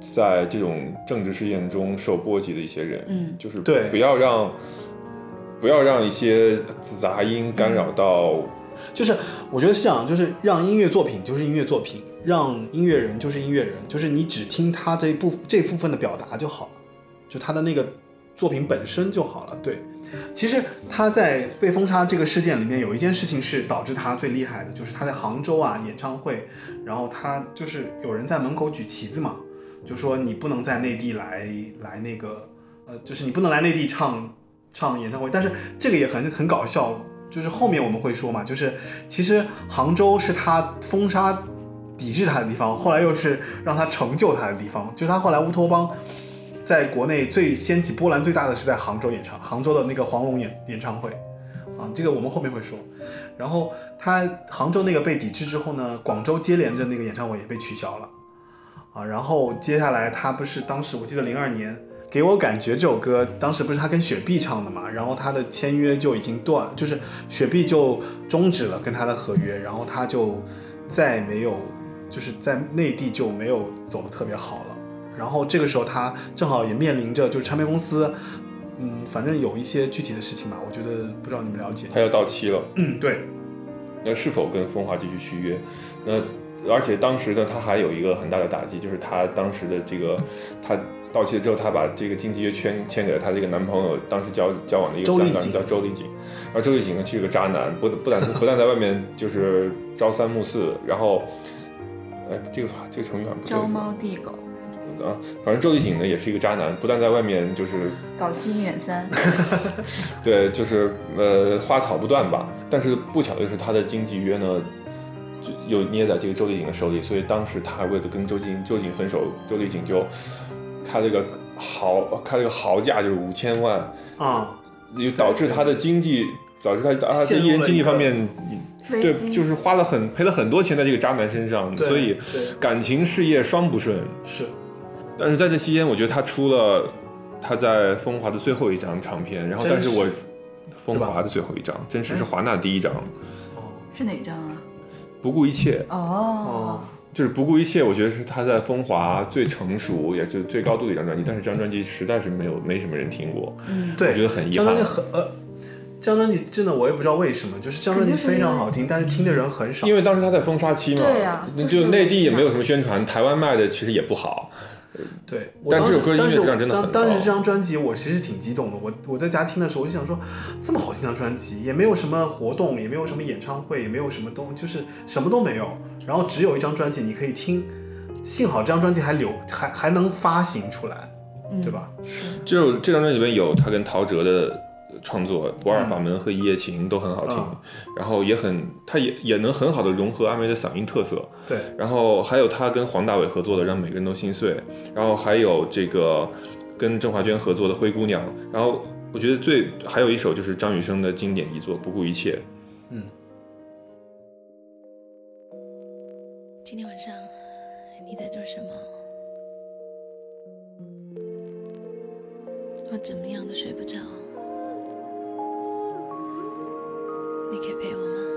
在这种政治事件中受波及的一些人，嗯。就是对。不要让不要让一些杂音干扰到，就是我觉得是这样，就是让音乐作品就是音乐作品，让音乐人就是音乐人，就是你只听他这一部这部分的表达就好了，就他的那个作品本身就好了。对，其实他在被封杀这个事件里面有一件事情是导致他最厉害的，就是他在杭州啊演唱会，然后他就是有人在门口举旗子嘛，就说你不能在内地来来那个，呃，就是你不能来内地唱唱演唱会，但是这个也很很搞笑，就是后面我们会说嘛，就是其实杭州是他封杀、抵制他的地方，后来又是让他成就他的地方，就是他后来乌托邦在国内最掀起波澜最大的是在杭州演唱，杭州的那个黄龙演演唱会，啊，这个我们后面会说。然后他杭州那个被抵制之后呢，广州接连着那个演唱会也被取消了，啊，然后接下来他不是当时我记得零二年。给我感觉这首歌当时不是他跟雪碧唱的嘛，然后他的签约就已经断，就是雪碧就终止了跟他的合约，然后他就再没有，就是在内地就没有走的特别好了。然后这个时候他正好也面临着就是唱片公司，嗯，反正有一些具体的事情吧，我觉得不知道你们了解。他要到期了，嗯，对，那是否跟风华继续续约？那而且当时呢，他还有一个很大的打击，就是他当时的这个他。到期了之后，她把这个经纪约签签给了她这个男朋友，当时交交往的一个香港人叫周丽景，然后周丽景呢是个渣男，不不但不但在外面就是朝三暮四，然后，哎，这个这个成语好像不对招猫递狗，啊，反正周丽景呢也是一个渣男，不但在外面就是搞七免三，对，就是呃花草不断吧，但是不巧的是他的经纪约呢。就又捏在这个周丽景的手里，所以当时他为了跟周静周静分手，周丽景就开了一个豪开了一个豪价，就是五千万，啊，就导致他的经济，导致他他在艺人经济方面，对，就是花了很赔了很多钱在这个渣男身上，所以感情事业双不顺。是。但是在这期间，我觉得他出了他在风华的最后一张唱片，然后但是我风华的最后一张，真实是华纳第一张，哦。是哪张啊？不顾一切。哦。哦，就是不顾一切，我觉得是他在风华最成熟也是最高度的一张专辑，但是这张专辑实在是没有没什么人听过，嗯，对，我觉得很遗憾。这张专辑很呃，这张专辑真的我也不知道为什么，就是这张专辑非常好听，但是听的人很少。因为当时他在封杀期嘛，对呀那就是就内地也没有什么宣传，台湾卖的其实也不好，对，我当但这首歌音乐时当时质量真的很高当当时这张专辑我其实挺激动的，我我在家听的时候我就想说，这么好听的专辑，也没有什么活动，也没有什么演唱会，也没有什么东，就是什么都没有，然后只有一张专辑你可以听，幸好这张专辑还留还还能发行出来，嗯对吧？就这张专辑里面有他跟陶喆的创作，《不二法门》和《一夜情》都很好听，嗯。然后也很，他也也能很好的融合阿妹的嗓音特色，对，然后还有他跟黄大炜合作的《让每个人都心碎》，然后还有这个跟郑华娟合作的《灰姑娘》，然后我觉得最还有一首就是张雨生的经典遗作《不顾一切》，嗯。今天晚上你在做什么？我怎么样都睡不着，你可以陪我吗？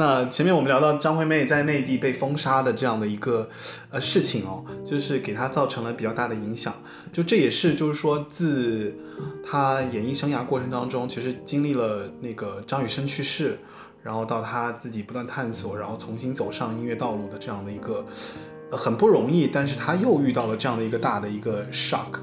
那前面我们聊到张惠妹在内地被封杀的这样的一个呃事情哦，就是给她造成了比较大的影响。就这也是就是说，自她演艺生涯过程当中，其实经历了那个张雨生去世，然后到她自己不断探索，然后重新走上音乐道路的这样的一个、呃、很不容易，但是她又遇到了这样的一个大的一个 shock。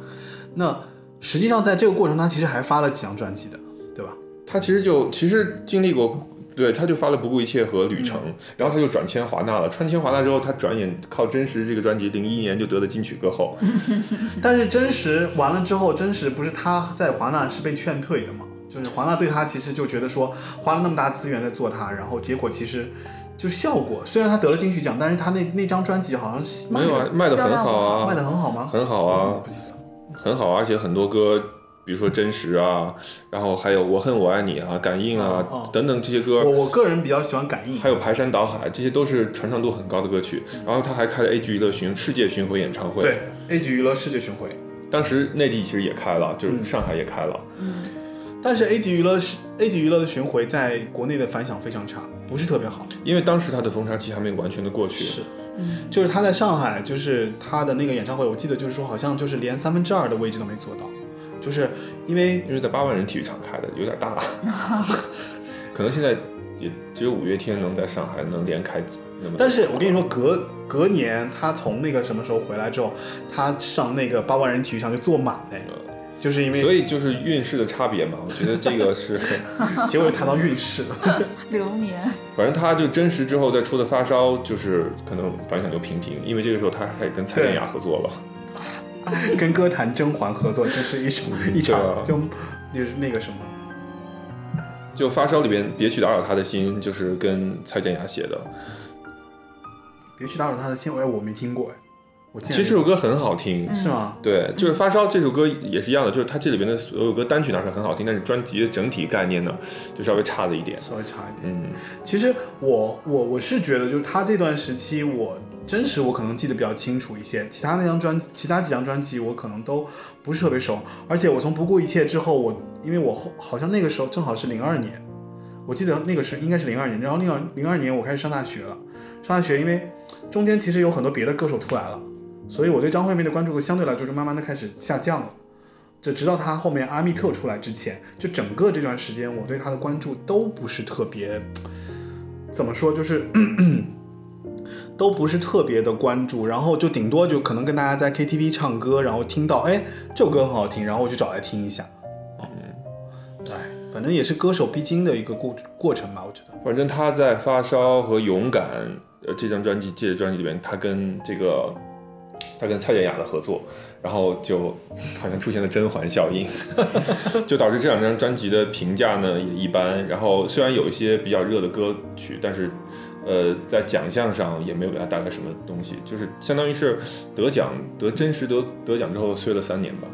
那实际上在这个过程，她其实还发了几张专辑的，对吧？她其实就其实经历过，对，他就发了《不顾一切》和《旅程》，然后他就转签华纳了。转签华纳之后，他转眼靠《真实》这个专辑，零一年就得了金曲歌后。但是真实完了之后，真实不是他在华纳是被劝退的吗？就是华纳对他其实就觉得说花了那么大资源在做他，然后结果其实就效果，虽然他得了金曲奖，但是他那那张专辑好像是没有啊，卖的很好啊卖啊，的很好吗？很好啊。很好啊，而且很多歌，比如说《真实》啊，然后还有《我恨我爱你》啊，《感应》啊哦哦等等这些歌。我，我个人比较喜欢感应。还，有排山倒海，这些都是传唱度很高的歌曲。然后他还开了 A G 娱乐巡世界巡回演唱会，对 A 级娱乐世界巡回，当时内地其实也开了，就是上海也开了。但是 A 级娱乐是 A 级娱乐的巡回在国内的反响非常差，不是特别好。因为当时他的封杀期还没有完全的过去，是，就是他在上海，就是他的那个演唱会，我记得就是说好像就是连三分之二的位置都没做到，就是因为因为在八万人体育场开的，有点大，可能现在也只有五月天能在上海能连开那么。但是我跟你说，隔隔年他从那个什么时候回来之后，他上那个八万人体育场就坐满嘞，就是因为所以就是运势的差别嘛，我觉得这个是，结果又谈到运势了。流年，反正他就真实之后再出的发烧，就是可能反响就平平，因为这个时候他还跟蔡健雅合作了。跟歌坛甄嬛合作，这是一场一场就就是那个什么，就发烧里边别去打扰他的心，就是跟蔡健雅写的。别去打扰他的心，哎，我没听过，哎，我其实这首歌很好听，是吗？对，就是发烧这首歌也是一样的，就是他这里边的所有歌单曲拿出来很好听，但是专辑的整体概念呢就稍微差了一点。稍微差一点。嗯，其实我我我是觉得，就是他这段时期，我真实我可能记得比较清楚一些，其他那张专，其他几张专辑我可能都不是特别熟。而且我从不顾一切之后，我因为我后好像那个时候正好是零二年，我记得那个是应该是零二年，然后零二零二年我开始上大学了，上大学因为中间其实有很多别的歌手出来了，所以我对张惠妹的关注度相对来说是慢慢的开始下降了。就直到她后面阿密特出来之前，就整个这段时间，我对她的关注都不是特别，怎么说，就是 都不是特别的关注，然后就顶多就可能跟大家在 KTV 唱歌，然后听到哎这首歌很好听，然后我就找来听一下。嗯，对，反正也是歌手必经的一个过过程吧，我觉得。反正他在《发烧》和《勇敢》呃这张专辑这张专辑里面，他跟这个他跟蔡健雅的合作，然后就好像出现了甄嬛效应，就导致这两张专辑的评价呢也一般。然后虽然有一些比较热的歌曲，但是呃在奖项上也没有给他带来什么东西，就是相当于是得奖得真实得得奖之后睡了三年吧。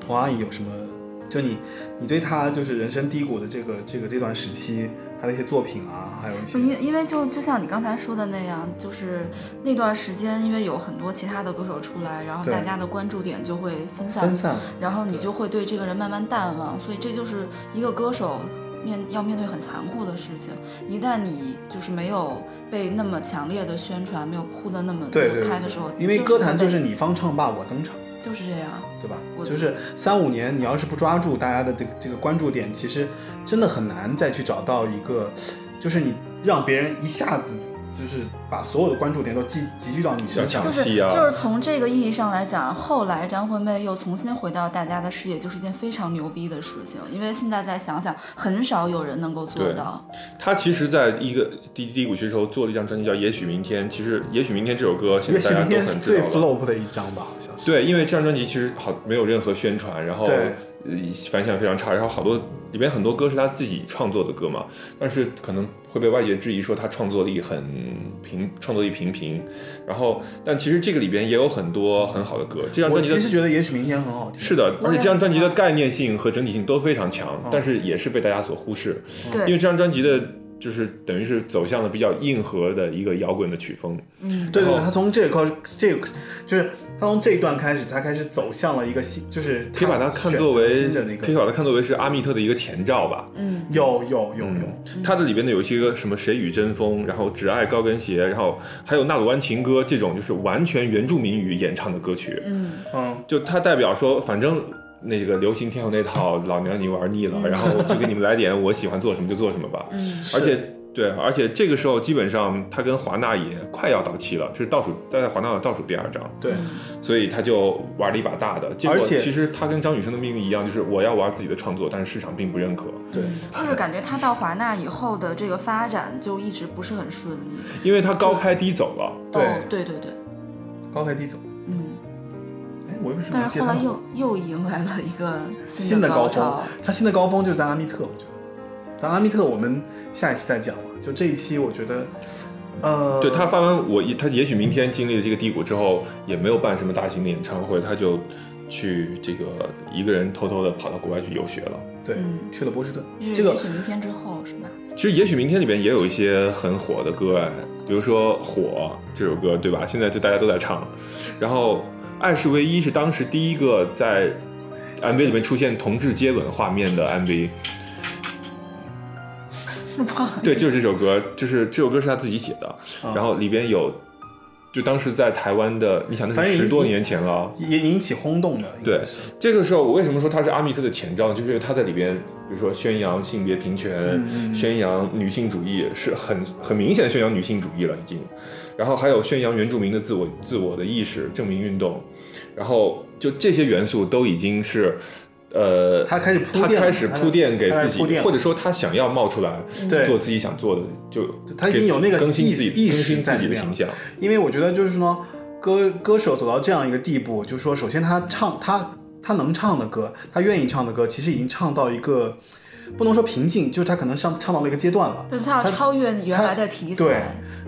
童阿姨有什么？就你你对她就是人生低谷的这个这个这段时期，她的一些作品啊，还有一些因因为就就像你刚才说的那样，就是那段时间，因为有很多其他的歌手出来，然后大家的关注点就会分散，分散。然后你就会对这个人慢慢淡忘，所以这就是一个歌手面要面对很残酷的事情。一旦你就是没有被那么强烈的宣传，没有铺的那么开的时候，因为歌坛就是你你方唱罢我登场，就是这样。对吧？我就是三五年，你要是不抓住大家的这个这个关注点，其实真的很难再去找到一个，就是你让别人一下子就是把所有的关注点都集集聚到你身上。就是戏啊就是从这个意义上来讲，后来张惠妹又重新回到大家的视野，就是一件非常牛逼的事情。因为现在再想想，很少有人能够做到。她其实在一个低低谷期的时候做了一张专辑叫《也许明天》，其实《也许明天》这首歌现在大家都很知道了。flop 的一张吧，好像是。对，因为这张专辑其实好没有任何宣传，然后对呃反响非常差，然后好多里边很多歌是他自己创作的歌嘛，但是可能会被外界质疑说他创作力很平，创作力平平。然后，但其实这个里边也有很多很好的歌。这张专辑我其实觉得也许明天很好听。是的，而且这张专辑的概念性和整体性都非常强，但是也是被大家所忽视。对，因为这张专辑的就是等于是走向了比较硬核的一个摇滚的曲风。嗯，对对对，他从这个开这个就是他从这一段开始，他开始走向了一个新，就是可以把它看作为新的那个，可以把它看作为是阿密特的一个前兆吧。嗯，有有有有，它的里边的有一些个什么谁与争锋，然后只爱高跟鞋，然后还有纳鲁湾情歌这种就是完全原住民语演唱的歌曲，嗯，嗯，就它代表说，反正那个流行天后那套老娘你玩腻了，然后我就给你们来点我喜欢做什么就做什么吧。嗯，而且对，而且这个时候基本上他跟华纳也快要到期了，这是倒数在华纳的倒数第二张，对，所以他就玩了一把大的。结果而且其实他跟张雨生的命运一样，就是我要玩自己的创作，但是市场并不认可，对，就是感觉他到华纳以后的这个发展就一直不是很顺利。因为他高开低走了。对哦，对对对，高开低走。嗯，哎，我为什么但要接他们是后来又又迎来了一个新的高峰？。他新的高峰就是在阿密特，我觉得。但阿密特我们下一期再讲了，就这一期我觉得，呃，对他发完我他也许明天经历了这个低谷之后，也没有办什么大型的演唱会，他就去这个一个人偷偷的跑到国外去游学了。对嗯去了波士顿，这个也许明天之后是吧？其实也许明天里边也有一些很火的歌哎，比如说《火》这首歌，对吧？现在就大家都在唱。然后《爱是唯一》是当时第一个在 MV 里面出现同志接吻画面的 MV。对，就是这首歌，就是这首歌是他自己写的，啊然后里边有，就当时在台湾的，你想那是十多年前了。也引起轰动的，对这个时候，我为什么说他是阿密特的前兆？就是因为他在里边，比如说宣扬性别平权，嗯嗯宣扬女性主义，是很很明显的宣扬女性主义了已经。然后还有宣扬原住民的自我自我的意识、证明运动，然后就这些元素都已经是。呃，他开始铺垫开始铺垫给自己或者说他想要冒出来对做自己想做的，就他已经有那个更新意意自己更新自己识在里面的形象。因为我觉得就是说，歌歌手走到这样一个地步，就是说，首先他唱他他能唱的歌，他愿意唱的歌，其实已经唱到一个不能说瓶颈，就是他可能上唱到了一个阶段了。就是他要超越原来的题材。对，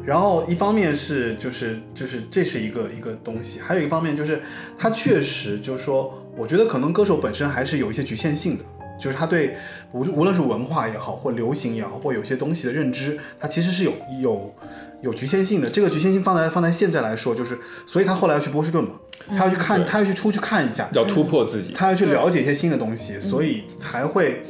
然后一方面是就是就是这是一个一个东西，还有一方面就是他确实就是说，我觉得可能歌手本身还是有一些局限性的，就是他对无无论是文化也好，或流行也好，或有些东西的认知，他其实是有有有局限性的。这个局限性放在放在现在来说，就是所以他后来要去波士顿嘛，他要去看，他要去出去看一下，要突破自己，他要去了解一些新的东西，所以才会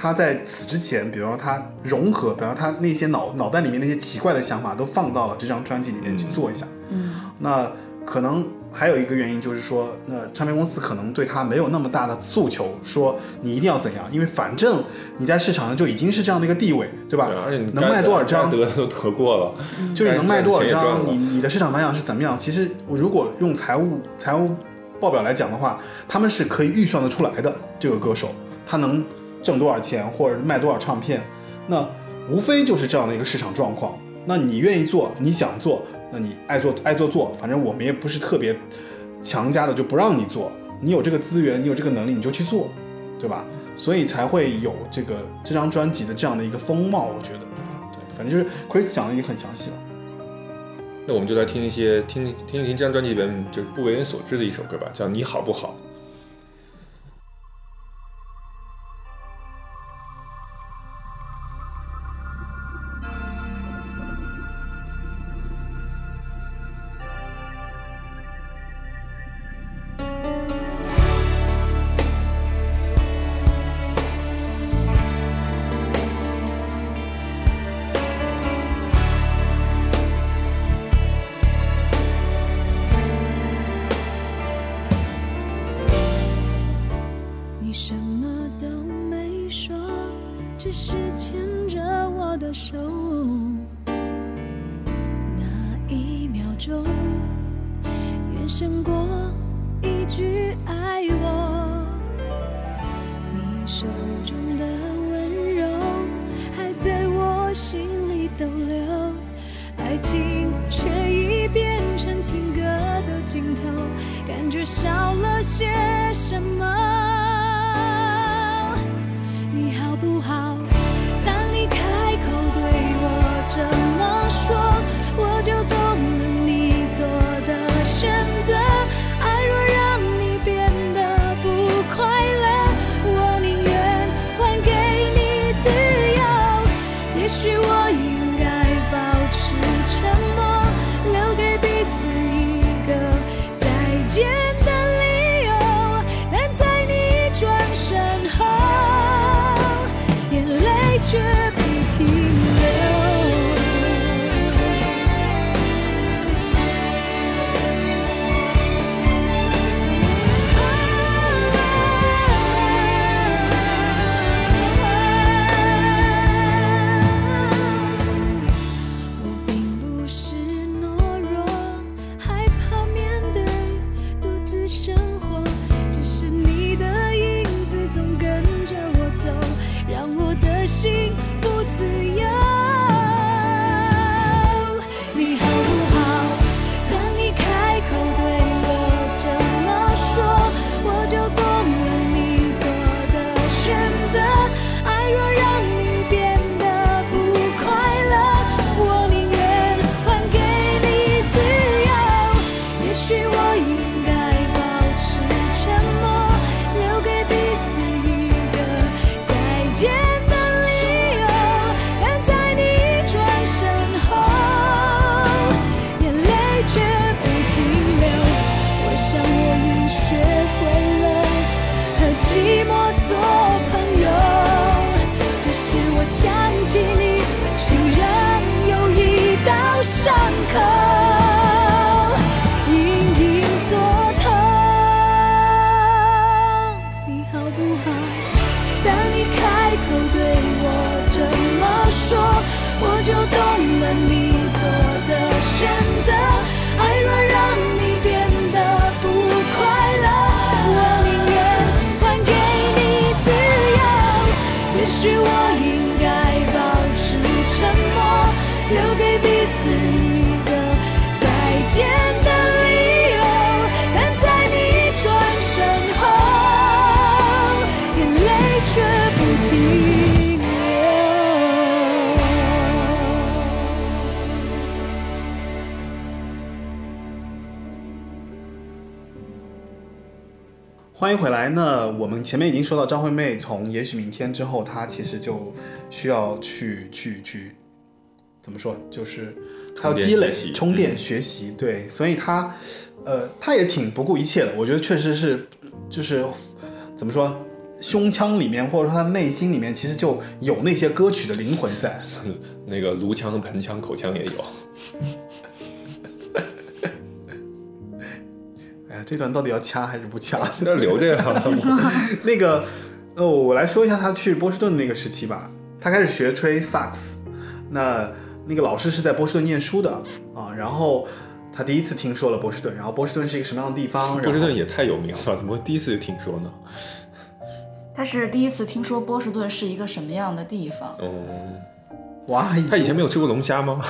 他在此之前，比方说他融合，比方说他那些脑脑袋里面那些奇怪的想法都放到了这张专辑里面去做一下。嗯，那可能还有一个原因就是说，那唱片公司可能对他没有那么大的诉求，说你一定要怎样，因为反正你在市场上就已经是这样的一个地位，对吧？对而且 你能卖多少张得都得过了，就是能卖多少张，你你的市场反响是怎么样？其实如果用财务财务报表来讲的话，他们是可以预算得出来的。这个歌手他能挣多少钱，或者卖多少唱片，那无非就是这样的一个市场状况。那你愿意做，你想做，那你爱做爱做做，反正我们也不是特别强加的就不让你做。你有这个资源，你有这个能力，你就去做，对吧？所以才会有这个这张专辑的这样的一个风貌，我觉得。对，反正就是 Chris 讲的已经很详细了。那我们就来听一些听听一听这张专辑里边就是不为人所知的一首歌吧，叫《你好不好》。什么都没说，只是牵着我的手。那一秒钟，远胜过一句爱我。你手中的温柔还在我心里逗留，爱情却已变成听歌的镜头，感觉少了些欢迎回来。那我们前面已经说到张惠妹从也许明天之后，她其实就需要去去去，怎么说？就是她要积累充电学习充电学习，对，所以她呃，她也挺不顾一切的。我觉得确实是，就是怎么说？胸腔里面或者说她内心里面，其实就有那些歌曲的灵魂在。那个颅腔、盆腔、口腔也有。这段到底要掐还是不掐？那留着呀。那个，呃，我来说一下他去波士顿那个时期吧。他开始学吹萨克斯，那那个老师是在波士顿念书的啊。然后他第一次听说了波士顿，然后波士顿是一个什么样的地方？波士顿也太有名了，怎么会第一次就听说呢？他是第一次听说波士顿是一个什么样的地方。哦，哇，他以前没有吃过龙虾吗？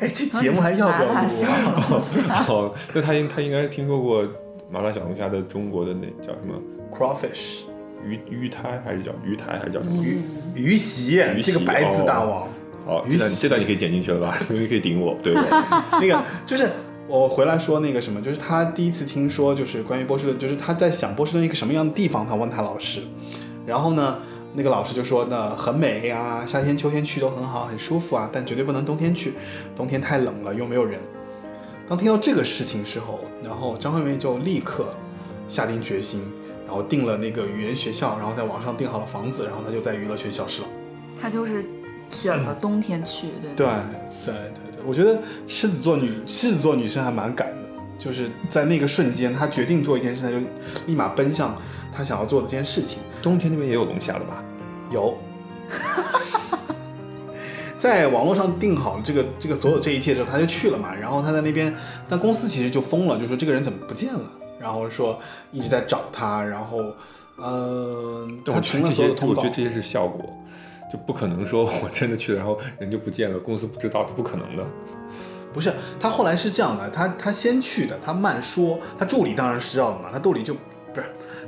哎，这节目还要不要录小啊？龙虾，哦，那他应他应该听说过麻辣小龙虾的中国的那叫什么 Crawfish 鱼鱼胎还是叫鱼胎还是叫什么？鱼鱼席，这个白字大王。好，鱼这段这段你可以剪进去了吧？你可以顶我，对不对？那个就是我回来说那个什么，就是他第一次听说就是关于波士顿，就是他在想波士顿一个什么样的地方，他问他老师，然后呢，那个老师就说呢很美啊，夏天秋天去都很好，很舒服啊，但绝对不能冬天去，冬天太冷了又没有人。当听到这个事情之后，然后张惠妹就立刻下定决心，然后定了那个语言学校，然后在网上订好了房子，然后她就在娱乐圈消失了。她就是选了冬天去，对对吧？对对对，我觉得狮子座女狮子座女生还蛮敢的，就是在那个瞬间，她决定做一件事，她就立马奔向她想要做的这件事情。冬天那边也有龙虾的吧？有，在网络上订好这个这个所有这一切之后，他就去了嘛。然后他在那边，但公司其实就疯了，就说这个人怎么不见了，然后说一直在找他，然后，呃，但他停了所有的通报我觉得。这些是效果，就不可能说我真的去了，然后人就不见了，公司不知道，这不可能的。不是，他后来是这样的，他他先去的，他慢说，他助理当然是知道的嘛，他助理就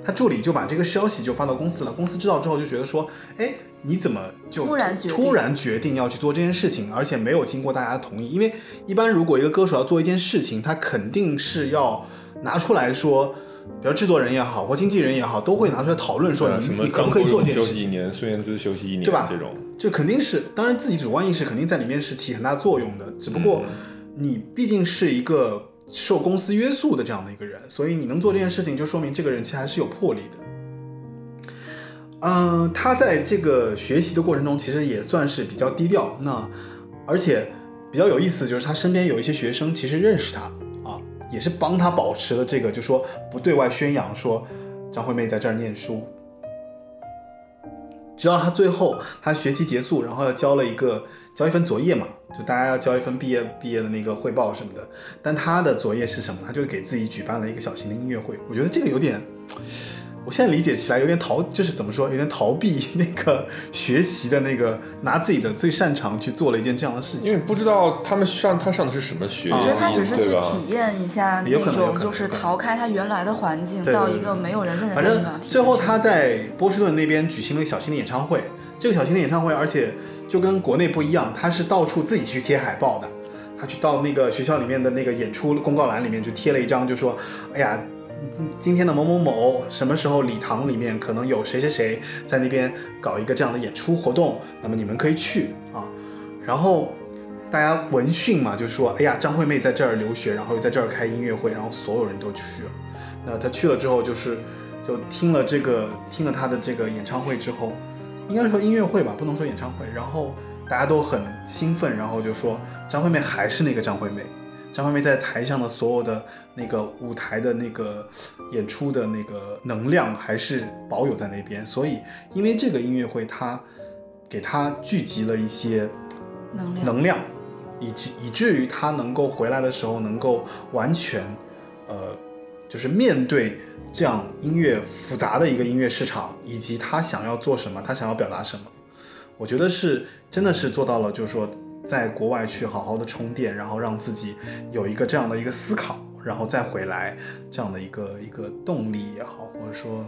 他助理就把这个消息就发到公司了，公司知道之后就觉得说，哎，你怎么就突然决定突然决定要去做这件事情，而且没有经过大家的同意？因为一般如果一个歌手要做一件事情，他肯定是要拿出来说。比如制作人也好，或经纪人也好，都会拿出来讨论说你啊你可不可以做这件休事情。息一年，孙燕姿休息一年，对吧这种，这肯定是，当然自己主观意识肯定在里面是起很大作用的，只不过你毕竟是一个受公司约束的这样的一个人，所以你能做这件事情，就说明这个人其实还是有魄力的。嗯，他在这个学习的过程中，其实也算是比较低调。那而且比较有意思，就是他身边有一些学生其实认识他啊，也是帮他保持了这个，就说不对外宣扬说张惠妹在这儿念书，直到他最后他学期结束，然后要交了一个交一份作业嘛，就大家要交一份毕业毕业的那个汇报什么的。但他的作业是什么？他就给自己举办了一个小型的音乐会。我觉得这个有点我现在理解起来有点逃，就是怎么说，有点逃避那个学习的那个，拿自己的最擅长去做了一件这样的事情。因为不知道他们上他上的是什么学，我觉得他只是去？体验一下那种，就是逃开他原来的环境，到一个没有人认识反正的地方。最后他在波士顿那边举行了一个小型的演唱会。这个小型的演唱会，而且就跟国内不一样，他是到处自己去贴海报的。他去到那个学校里面的那个演出公告栏里面，就贴了一张，就说：“哎呀，今天的某某某什么时候礼堂里面可能有谁谁谁在那边搞一个这样的演出活动，那么你们可以去啊。”然后大家闻讯嘛，就说：“哎呀，张惠妹在这儿留学，然后又在这儿开音乐会，然后所有人都去了。”那他去了之后，就是就听了这个听了他的这个演唱会之后，应该说音乐会吧，不能说演唱会。然后大家都很兴奋，然后就说张惠妹还是那个张惠妹。张惠妹在台上的所有的那个舞台的那个演出的那个能量还是保有在那边，所以因为这个音乐会，它给她聚集了一些能量，能量，以及以至于他能够回来的时候能够完全，呃，就是面对这样音乐复杂的一个音乐市场，以及他想要做什么，他想要表达什么，我觉得是真的是做到了，就是说在国外去好好的充电，然后让自己有一个这样的一个思考，然后再回来这样的一个一个动力也好，或者说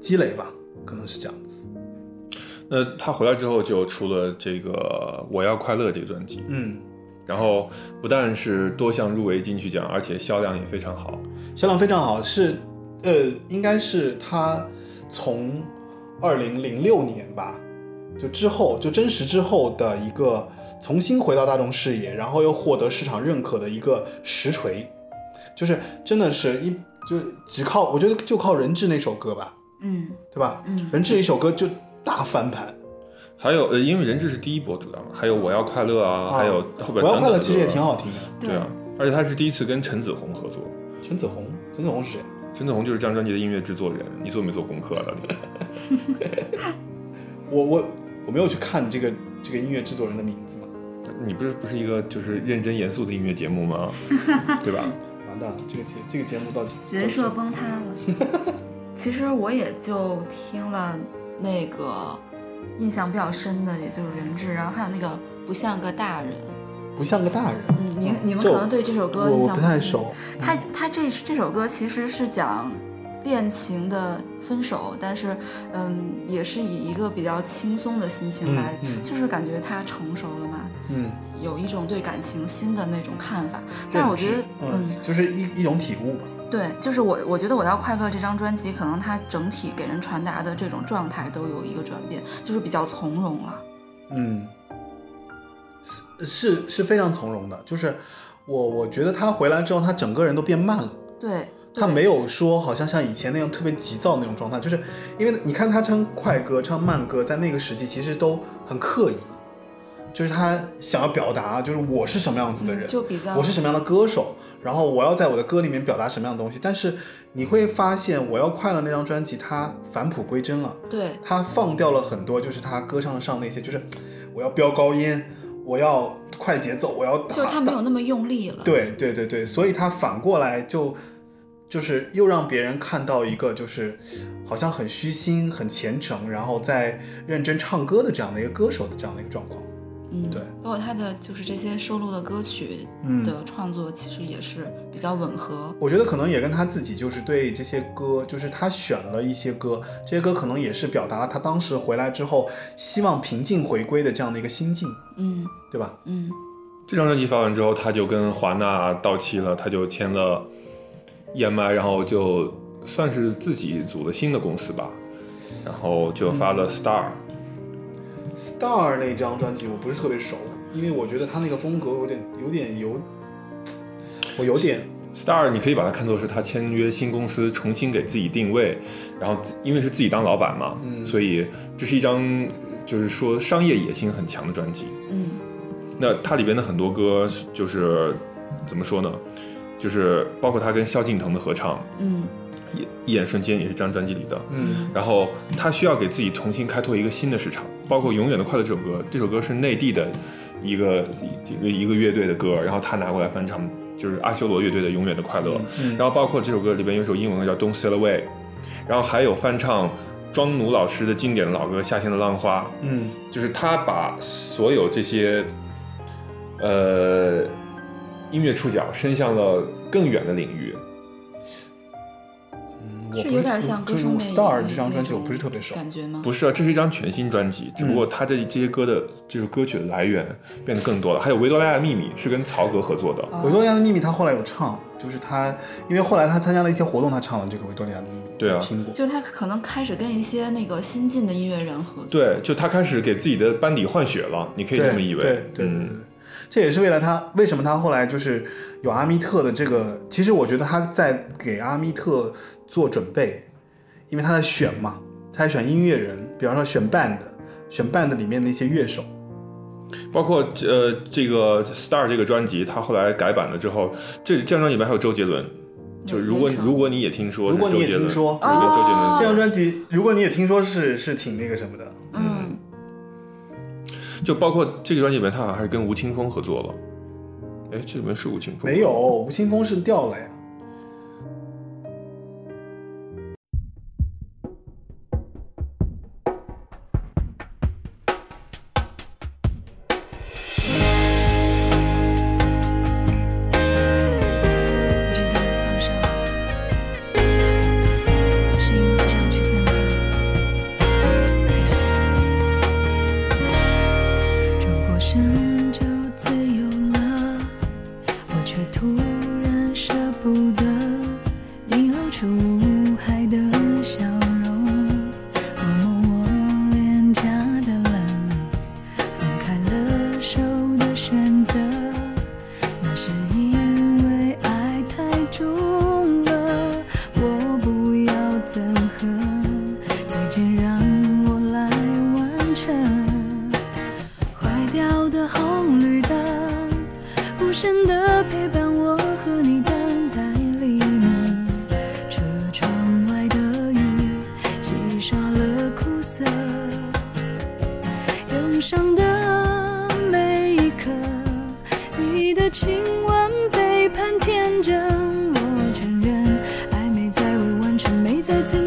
积累吧，可能是这样子。那他回来之后就出了这个《我要快乐》这个专辑，嗯，然后不但是多项入围金曲奖，而且销量也非常好。销量非常好，是呃，应该是他从二零零六年吧，就之后就真实之后的一个重新回到大众视野，然后又获得市场认可的一个实锤，就是真的是一就只靠我觉得就靠人质那首歌吧，嗯对吧？嗯，人质一首歌就大翻盘，还有呃，因为人质是第一波主要嘛，还有《我要快乐》啊，啊还有后边我要快乐其实也挺好听的。对啊，而且他是第一次跟陈子红合作。陈子红，陈子红是谁？陈子红就是这张专辑的音乐制作人，你做没做功课了？你 我我我没有去看这个这个音乐制作人的名字嘛，你不是不是一个就是认真严肃的音乐节目吗？对吧？完蛋了，这个节这个节目到底人设崩塌了。其实我也就听了那个印象比较深的，也就是人质，然后还有那个不像个大人。不像个大人。嗯，你你们可能对这首歌我我印象不太熟。他他这这首歌其实是讲恋情的分手，但是嗯，也是以一个比较轻松的心情嗯来，嗯就是感觉他成熟了嘛，嗯，有一种对感情新的那种看法。但是我觉得，嗯，就是一一种体悟吧。对，就是我我觉得我要快乐这张专辑，可能它整体给人传达的这种状态都有一个转变，就是比较从容了。嗯，是是是非常从容的。就是我我觉得他回来之后，他整个人都变慢了。对，他没有说好像像以前那样特别急躁那种状态，就是因为你看他唱快歌、唱慢歌，在那个时期其实都很刻意，就是他想要表达，就是我是什么样子的人，嗯就比较我是什么样的歌手，然后我要在我的歌里面表达什么样的东西。但是你会发现，《我要快乐》那张专辑，他返璞归真了，对他放掉了很多，就是他歌唱上那些，就是我要飙高音，我要快节奏，我要打，就他没有那么用力了。对对对对，所以他反过来就就是又让别人看到一个就是好像很虚心、很虔诚，然后在认真唱歌的这样的一个歌手的这样的一个状况。嗯，对，包括他的就是这些收录的歌曲嗯的创作，其实也是比较吻合。我觉得可能也跟他自己就是对这些歌，就是他选了一些歌，这些歌可能也是表达了他当时回来之后希望平静回归的这样的一个心境，嗯对吧？嗯这张专辑发完之后，他就跟华纳到期了，他就签了 EMI，然后就算是自己组了新的公司吧，然后就发了 Star。Star 那张专辑我不是特别熟，因为我觉得他那个风格有点有点有，我有点 Star，你可以把它看作是他签约新公司，重新给自己定位，然后因为是自己当老板嘛，嗯所以这是一张就是说商业野心很强的专辑。嗯那它里边的很多歌就是怎么说呢？就是包括他跟萧敬腾的合唱，嗯一一眼瞬间也是这张专辑里的。嗯然后他需要给自己重新开拓一个新的市场，包括《永远的快乐》这首歌，这首歌是内地的一个一个一个乐队的歌，然后他拿过来翻唱，就是阿修罗乐队的《永远的快乐》。嗯然后包括这首歌里边有一首英文歌叫《Don't Sail Away》，然后还有翻唱庄奴老师的经典的老歌《夏天的浪花》，嗯，就是他把所有这些呃音乐触角伸向了更远的领域。我不是有点像就是歌声魅影 Star 这张专辑，我不是特别熟。感觉吗？不是啊，这是一张全新专辑，只不过他这这些歌的就是歌曲的来源变得更多了。还有《维多利亚的秘密》是跟曹格合作的，哦维多利亚的秘密，他后来有唱，就是他，因为后来他参加了一些活动，他唱了这个维多利亚的秘密，对啊听过。就他可能开始跟一些那个新进的音乐人合作。对，就他开始给自己的班底换血了，你可以这么以为。对对对对对嗯，这也是为了他为什么他后来就是有阿密特的这个，其实我觉得他在给阿密特做准备，因为他在选嘛，他在选音乐人，比方说选 band，选 band 里面的一些乐手。包括呃这个《Star》这个专辑，他后来改版了之后，这这张专辑里面还有周杰伦。就如果如果你也听说如果你也听说就是跟周杰伦哦这张专辑，如果你也听说是是挺那个什么的，嗯，就包括这个专辑里面，他好像还是跟吴青峰合作了。哎，这里面是吴青峰没有，吴青峰是掉了呀。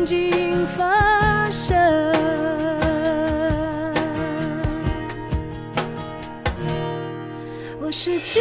经发生。我是决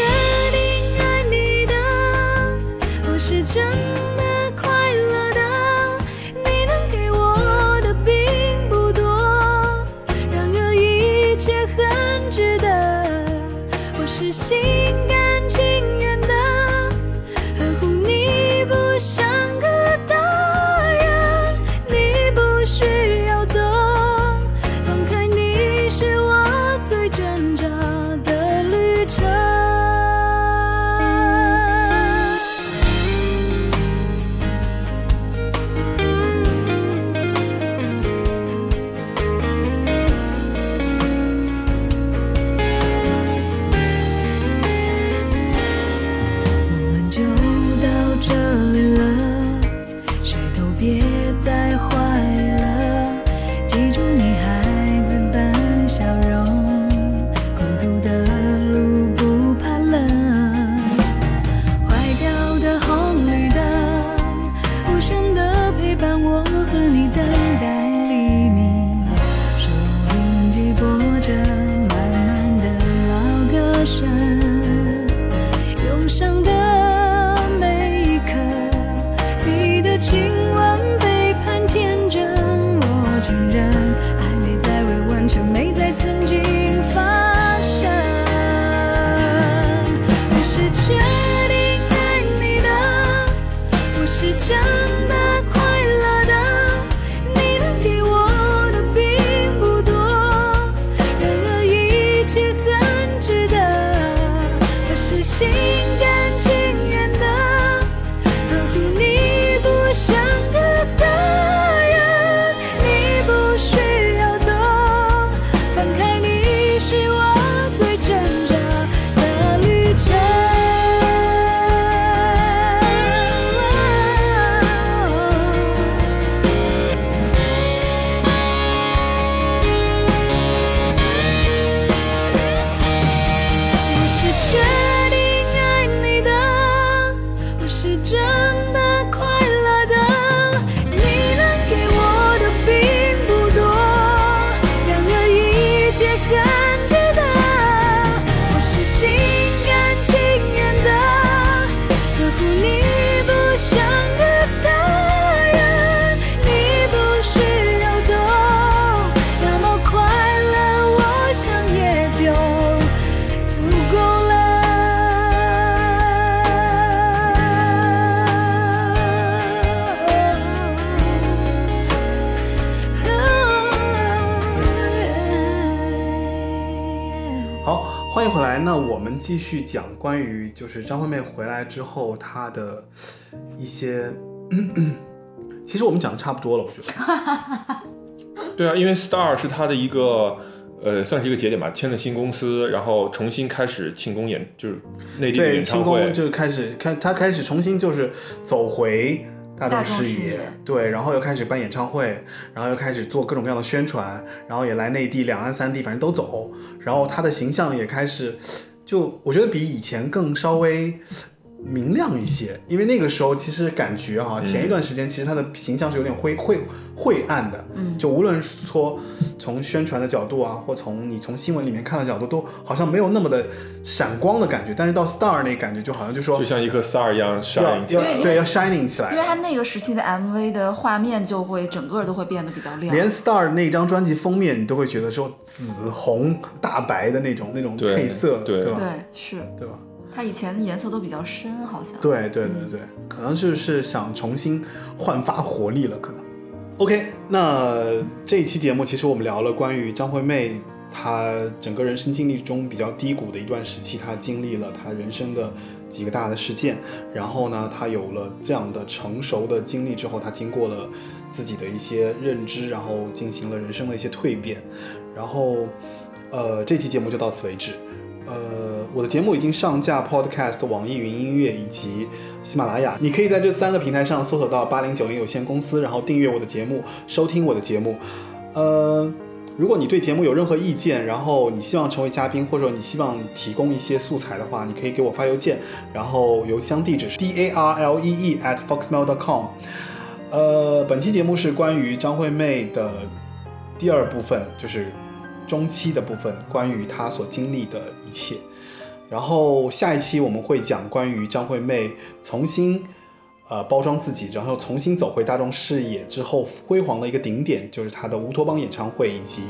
那我们继续讲关于就是张惠妹回来之后她的一些，其实我们讲的差不多了，我觉得。对啊，因为 Star 是她的一个呃，算是一个节点吧，签了新公司，然后重新开始庆功演，就是内地演唱会庆功。就开始开他开始重新就是走回大众视野，对，然后又开始办演唱会，然后又开始做各种各样的宣传，然后也来内地、两岸三地，反正都走，然后他的形象也开始，就我觉得比以前更稍微。明亮一些，因为那个时候其实感觉哈、前一段时间其实他的形象是有点灰灰晦暗的，嗯就无论说从宣传的角度啊，或从你从新闻里面看的角度，都好像没有那么的闪光的感觉。但是到 Star 那感觉，就好像就说就像一颗 star 一样要 shine 起来。要对要 shining 起来。因为他那个时期的 MV 的画面就会整个都会变得比较亮，连 Star 那张专辑封面，你都会觉得说紫红大白的那种那种配色，对吧？对是。对吧？他以前颜色都比较深，好像。对对对对，可能就是想重新焕发活力了，可能。OK，那这一期节目其实我们聊了关于张惠妹她整个人生经历中比较低谷的一段时期，她经历了她人生的几个大的事件，然后呢，她有了这样的成熟的经历之后，她经过了自己的一些认知，然后进行了人生的一些蜕变，然后呃，这期节目就到此为止。呃，我的节目已经上架 Podcast、网易云音乐以及喜马拉雅，你可以在这三个平台上搜索到八零九零有限公司，然后订阅我的节目，收听我的节目。呃，如果你对节目有任何意见，然后你希望成为嘉宾，或者你希望提供一些素材的话，你可以给我发邮件，然后邮箱地址是 d a r l e e at foxmail.com。呃，本期节目是关于张惠妹的第二部分，就是中期的部分，关于她所经历的一切。然后下一期我们会讲关于张惠妹重新呃包装自己，然后重新走回大众视野之后辉煌的一个顶点，就是她的乌托邦演唱会以及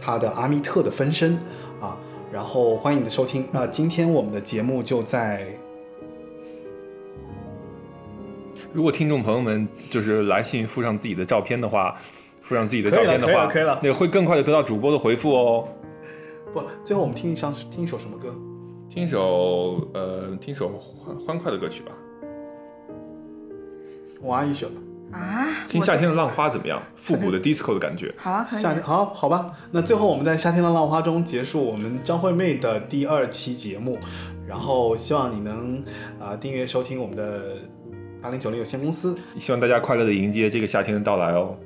她的阿密特的分身啊。然后欢迎你的收听。那今天我们的节目就在如果听众朋友们就是来信附上自己的照片的话，附上自己的照片的话，那个会更快的得到主播的回复哦。不，最后我们听一张听一首什么歌？听一首呃，听一首欢欢快的歌曲吧。我阿姨选吧。啊，听夏天的浪花怎么样？复古的 disco 的感觉。好啊，可以夏。天好好吧，那最后我们在夏天的浪花中结束我们张惠妹的第二期节目，然后希望你能啊、订阅收听我们的八零九零有限公司。希望大家快乐的迎接这个夏天的到来哦。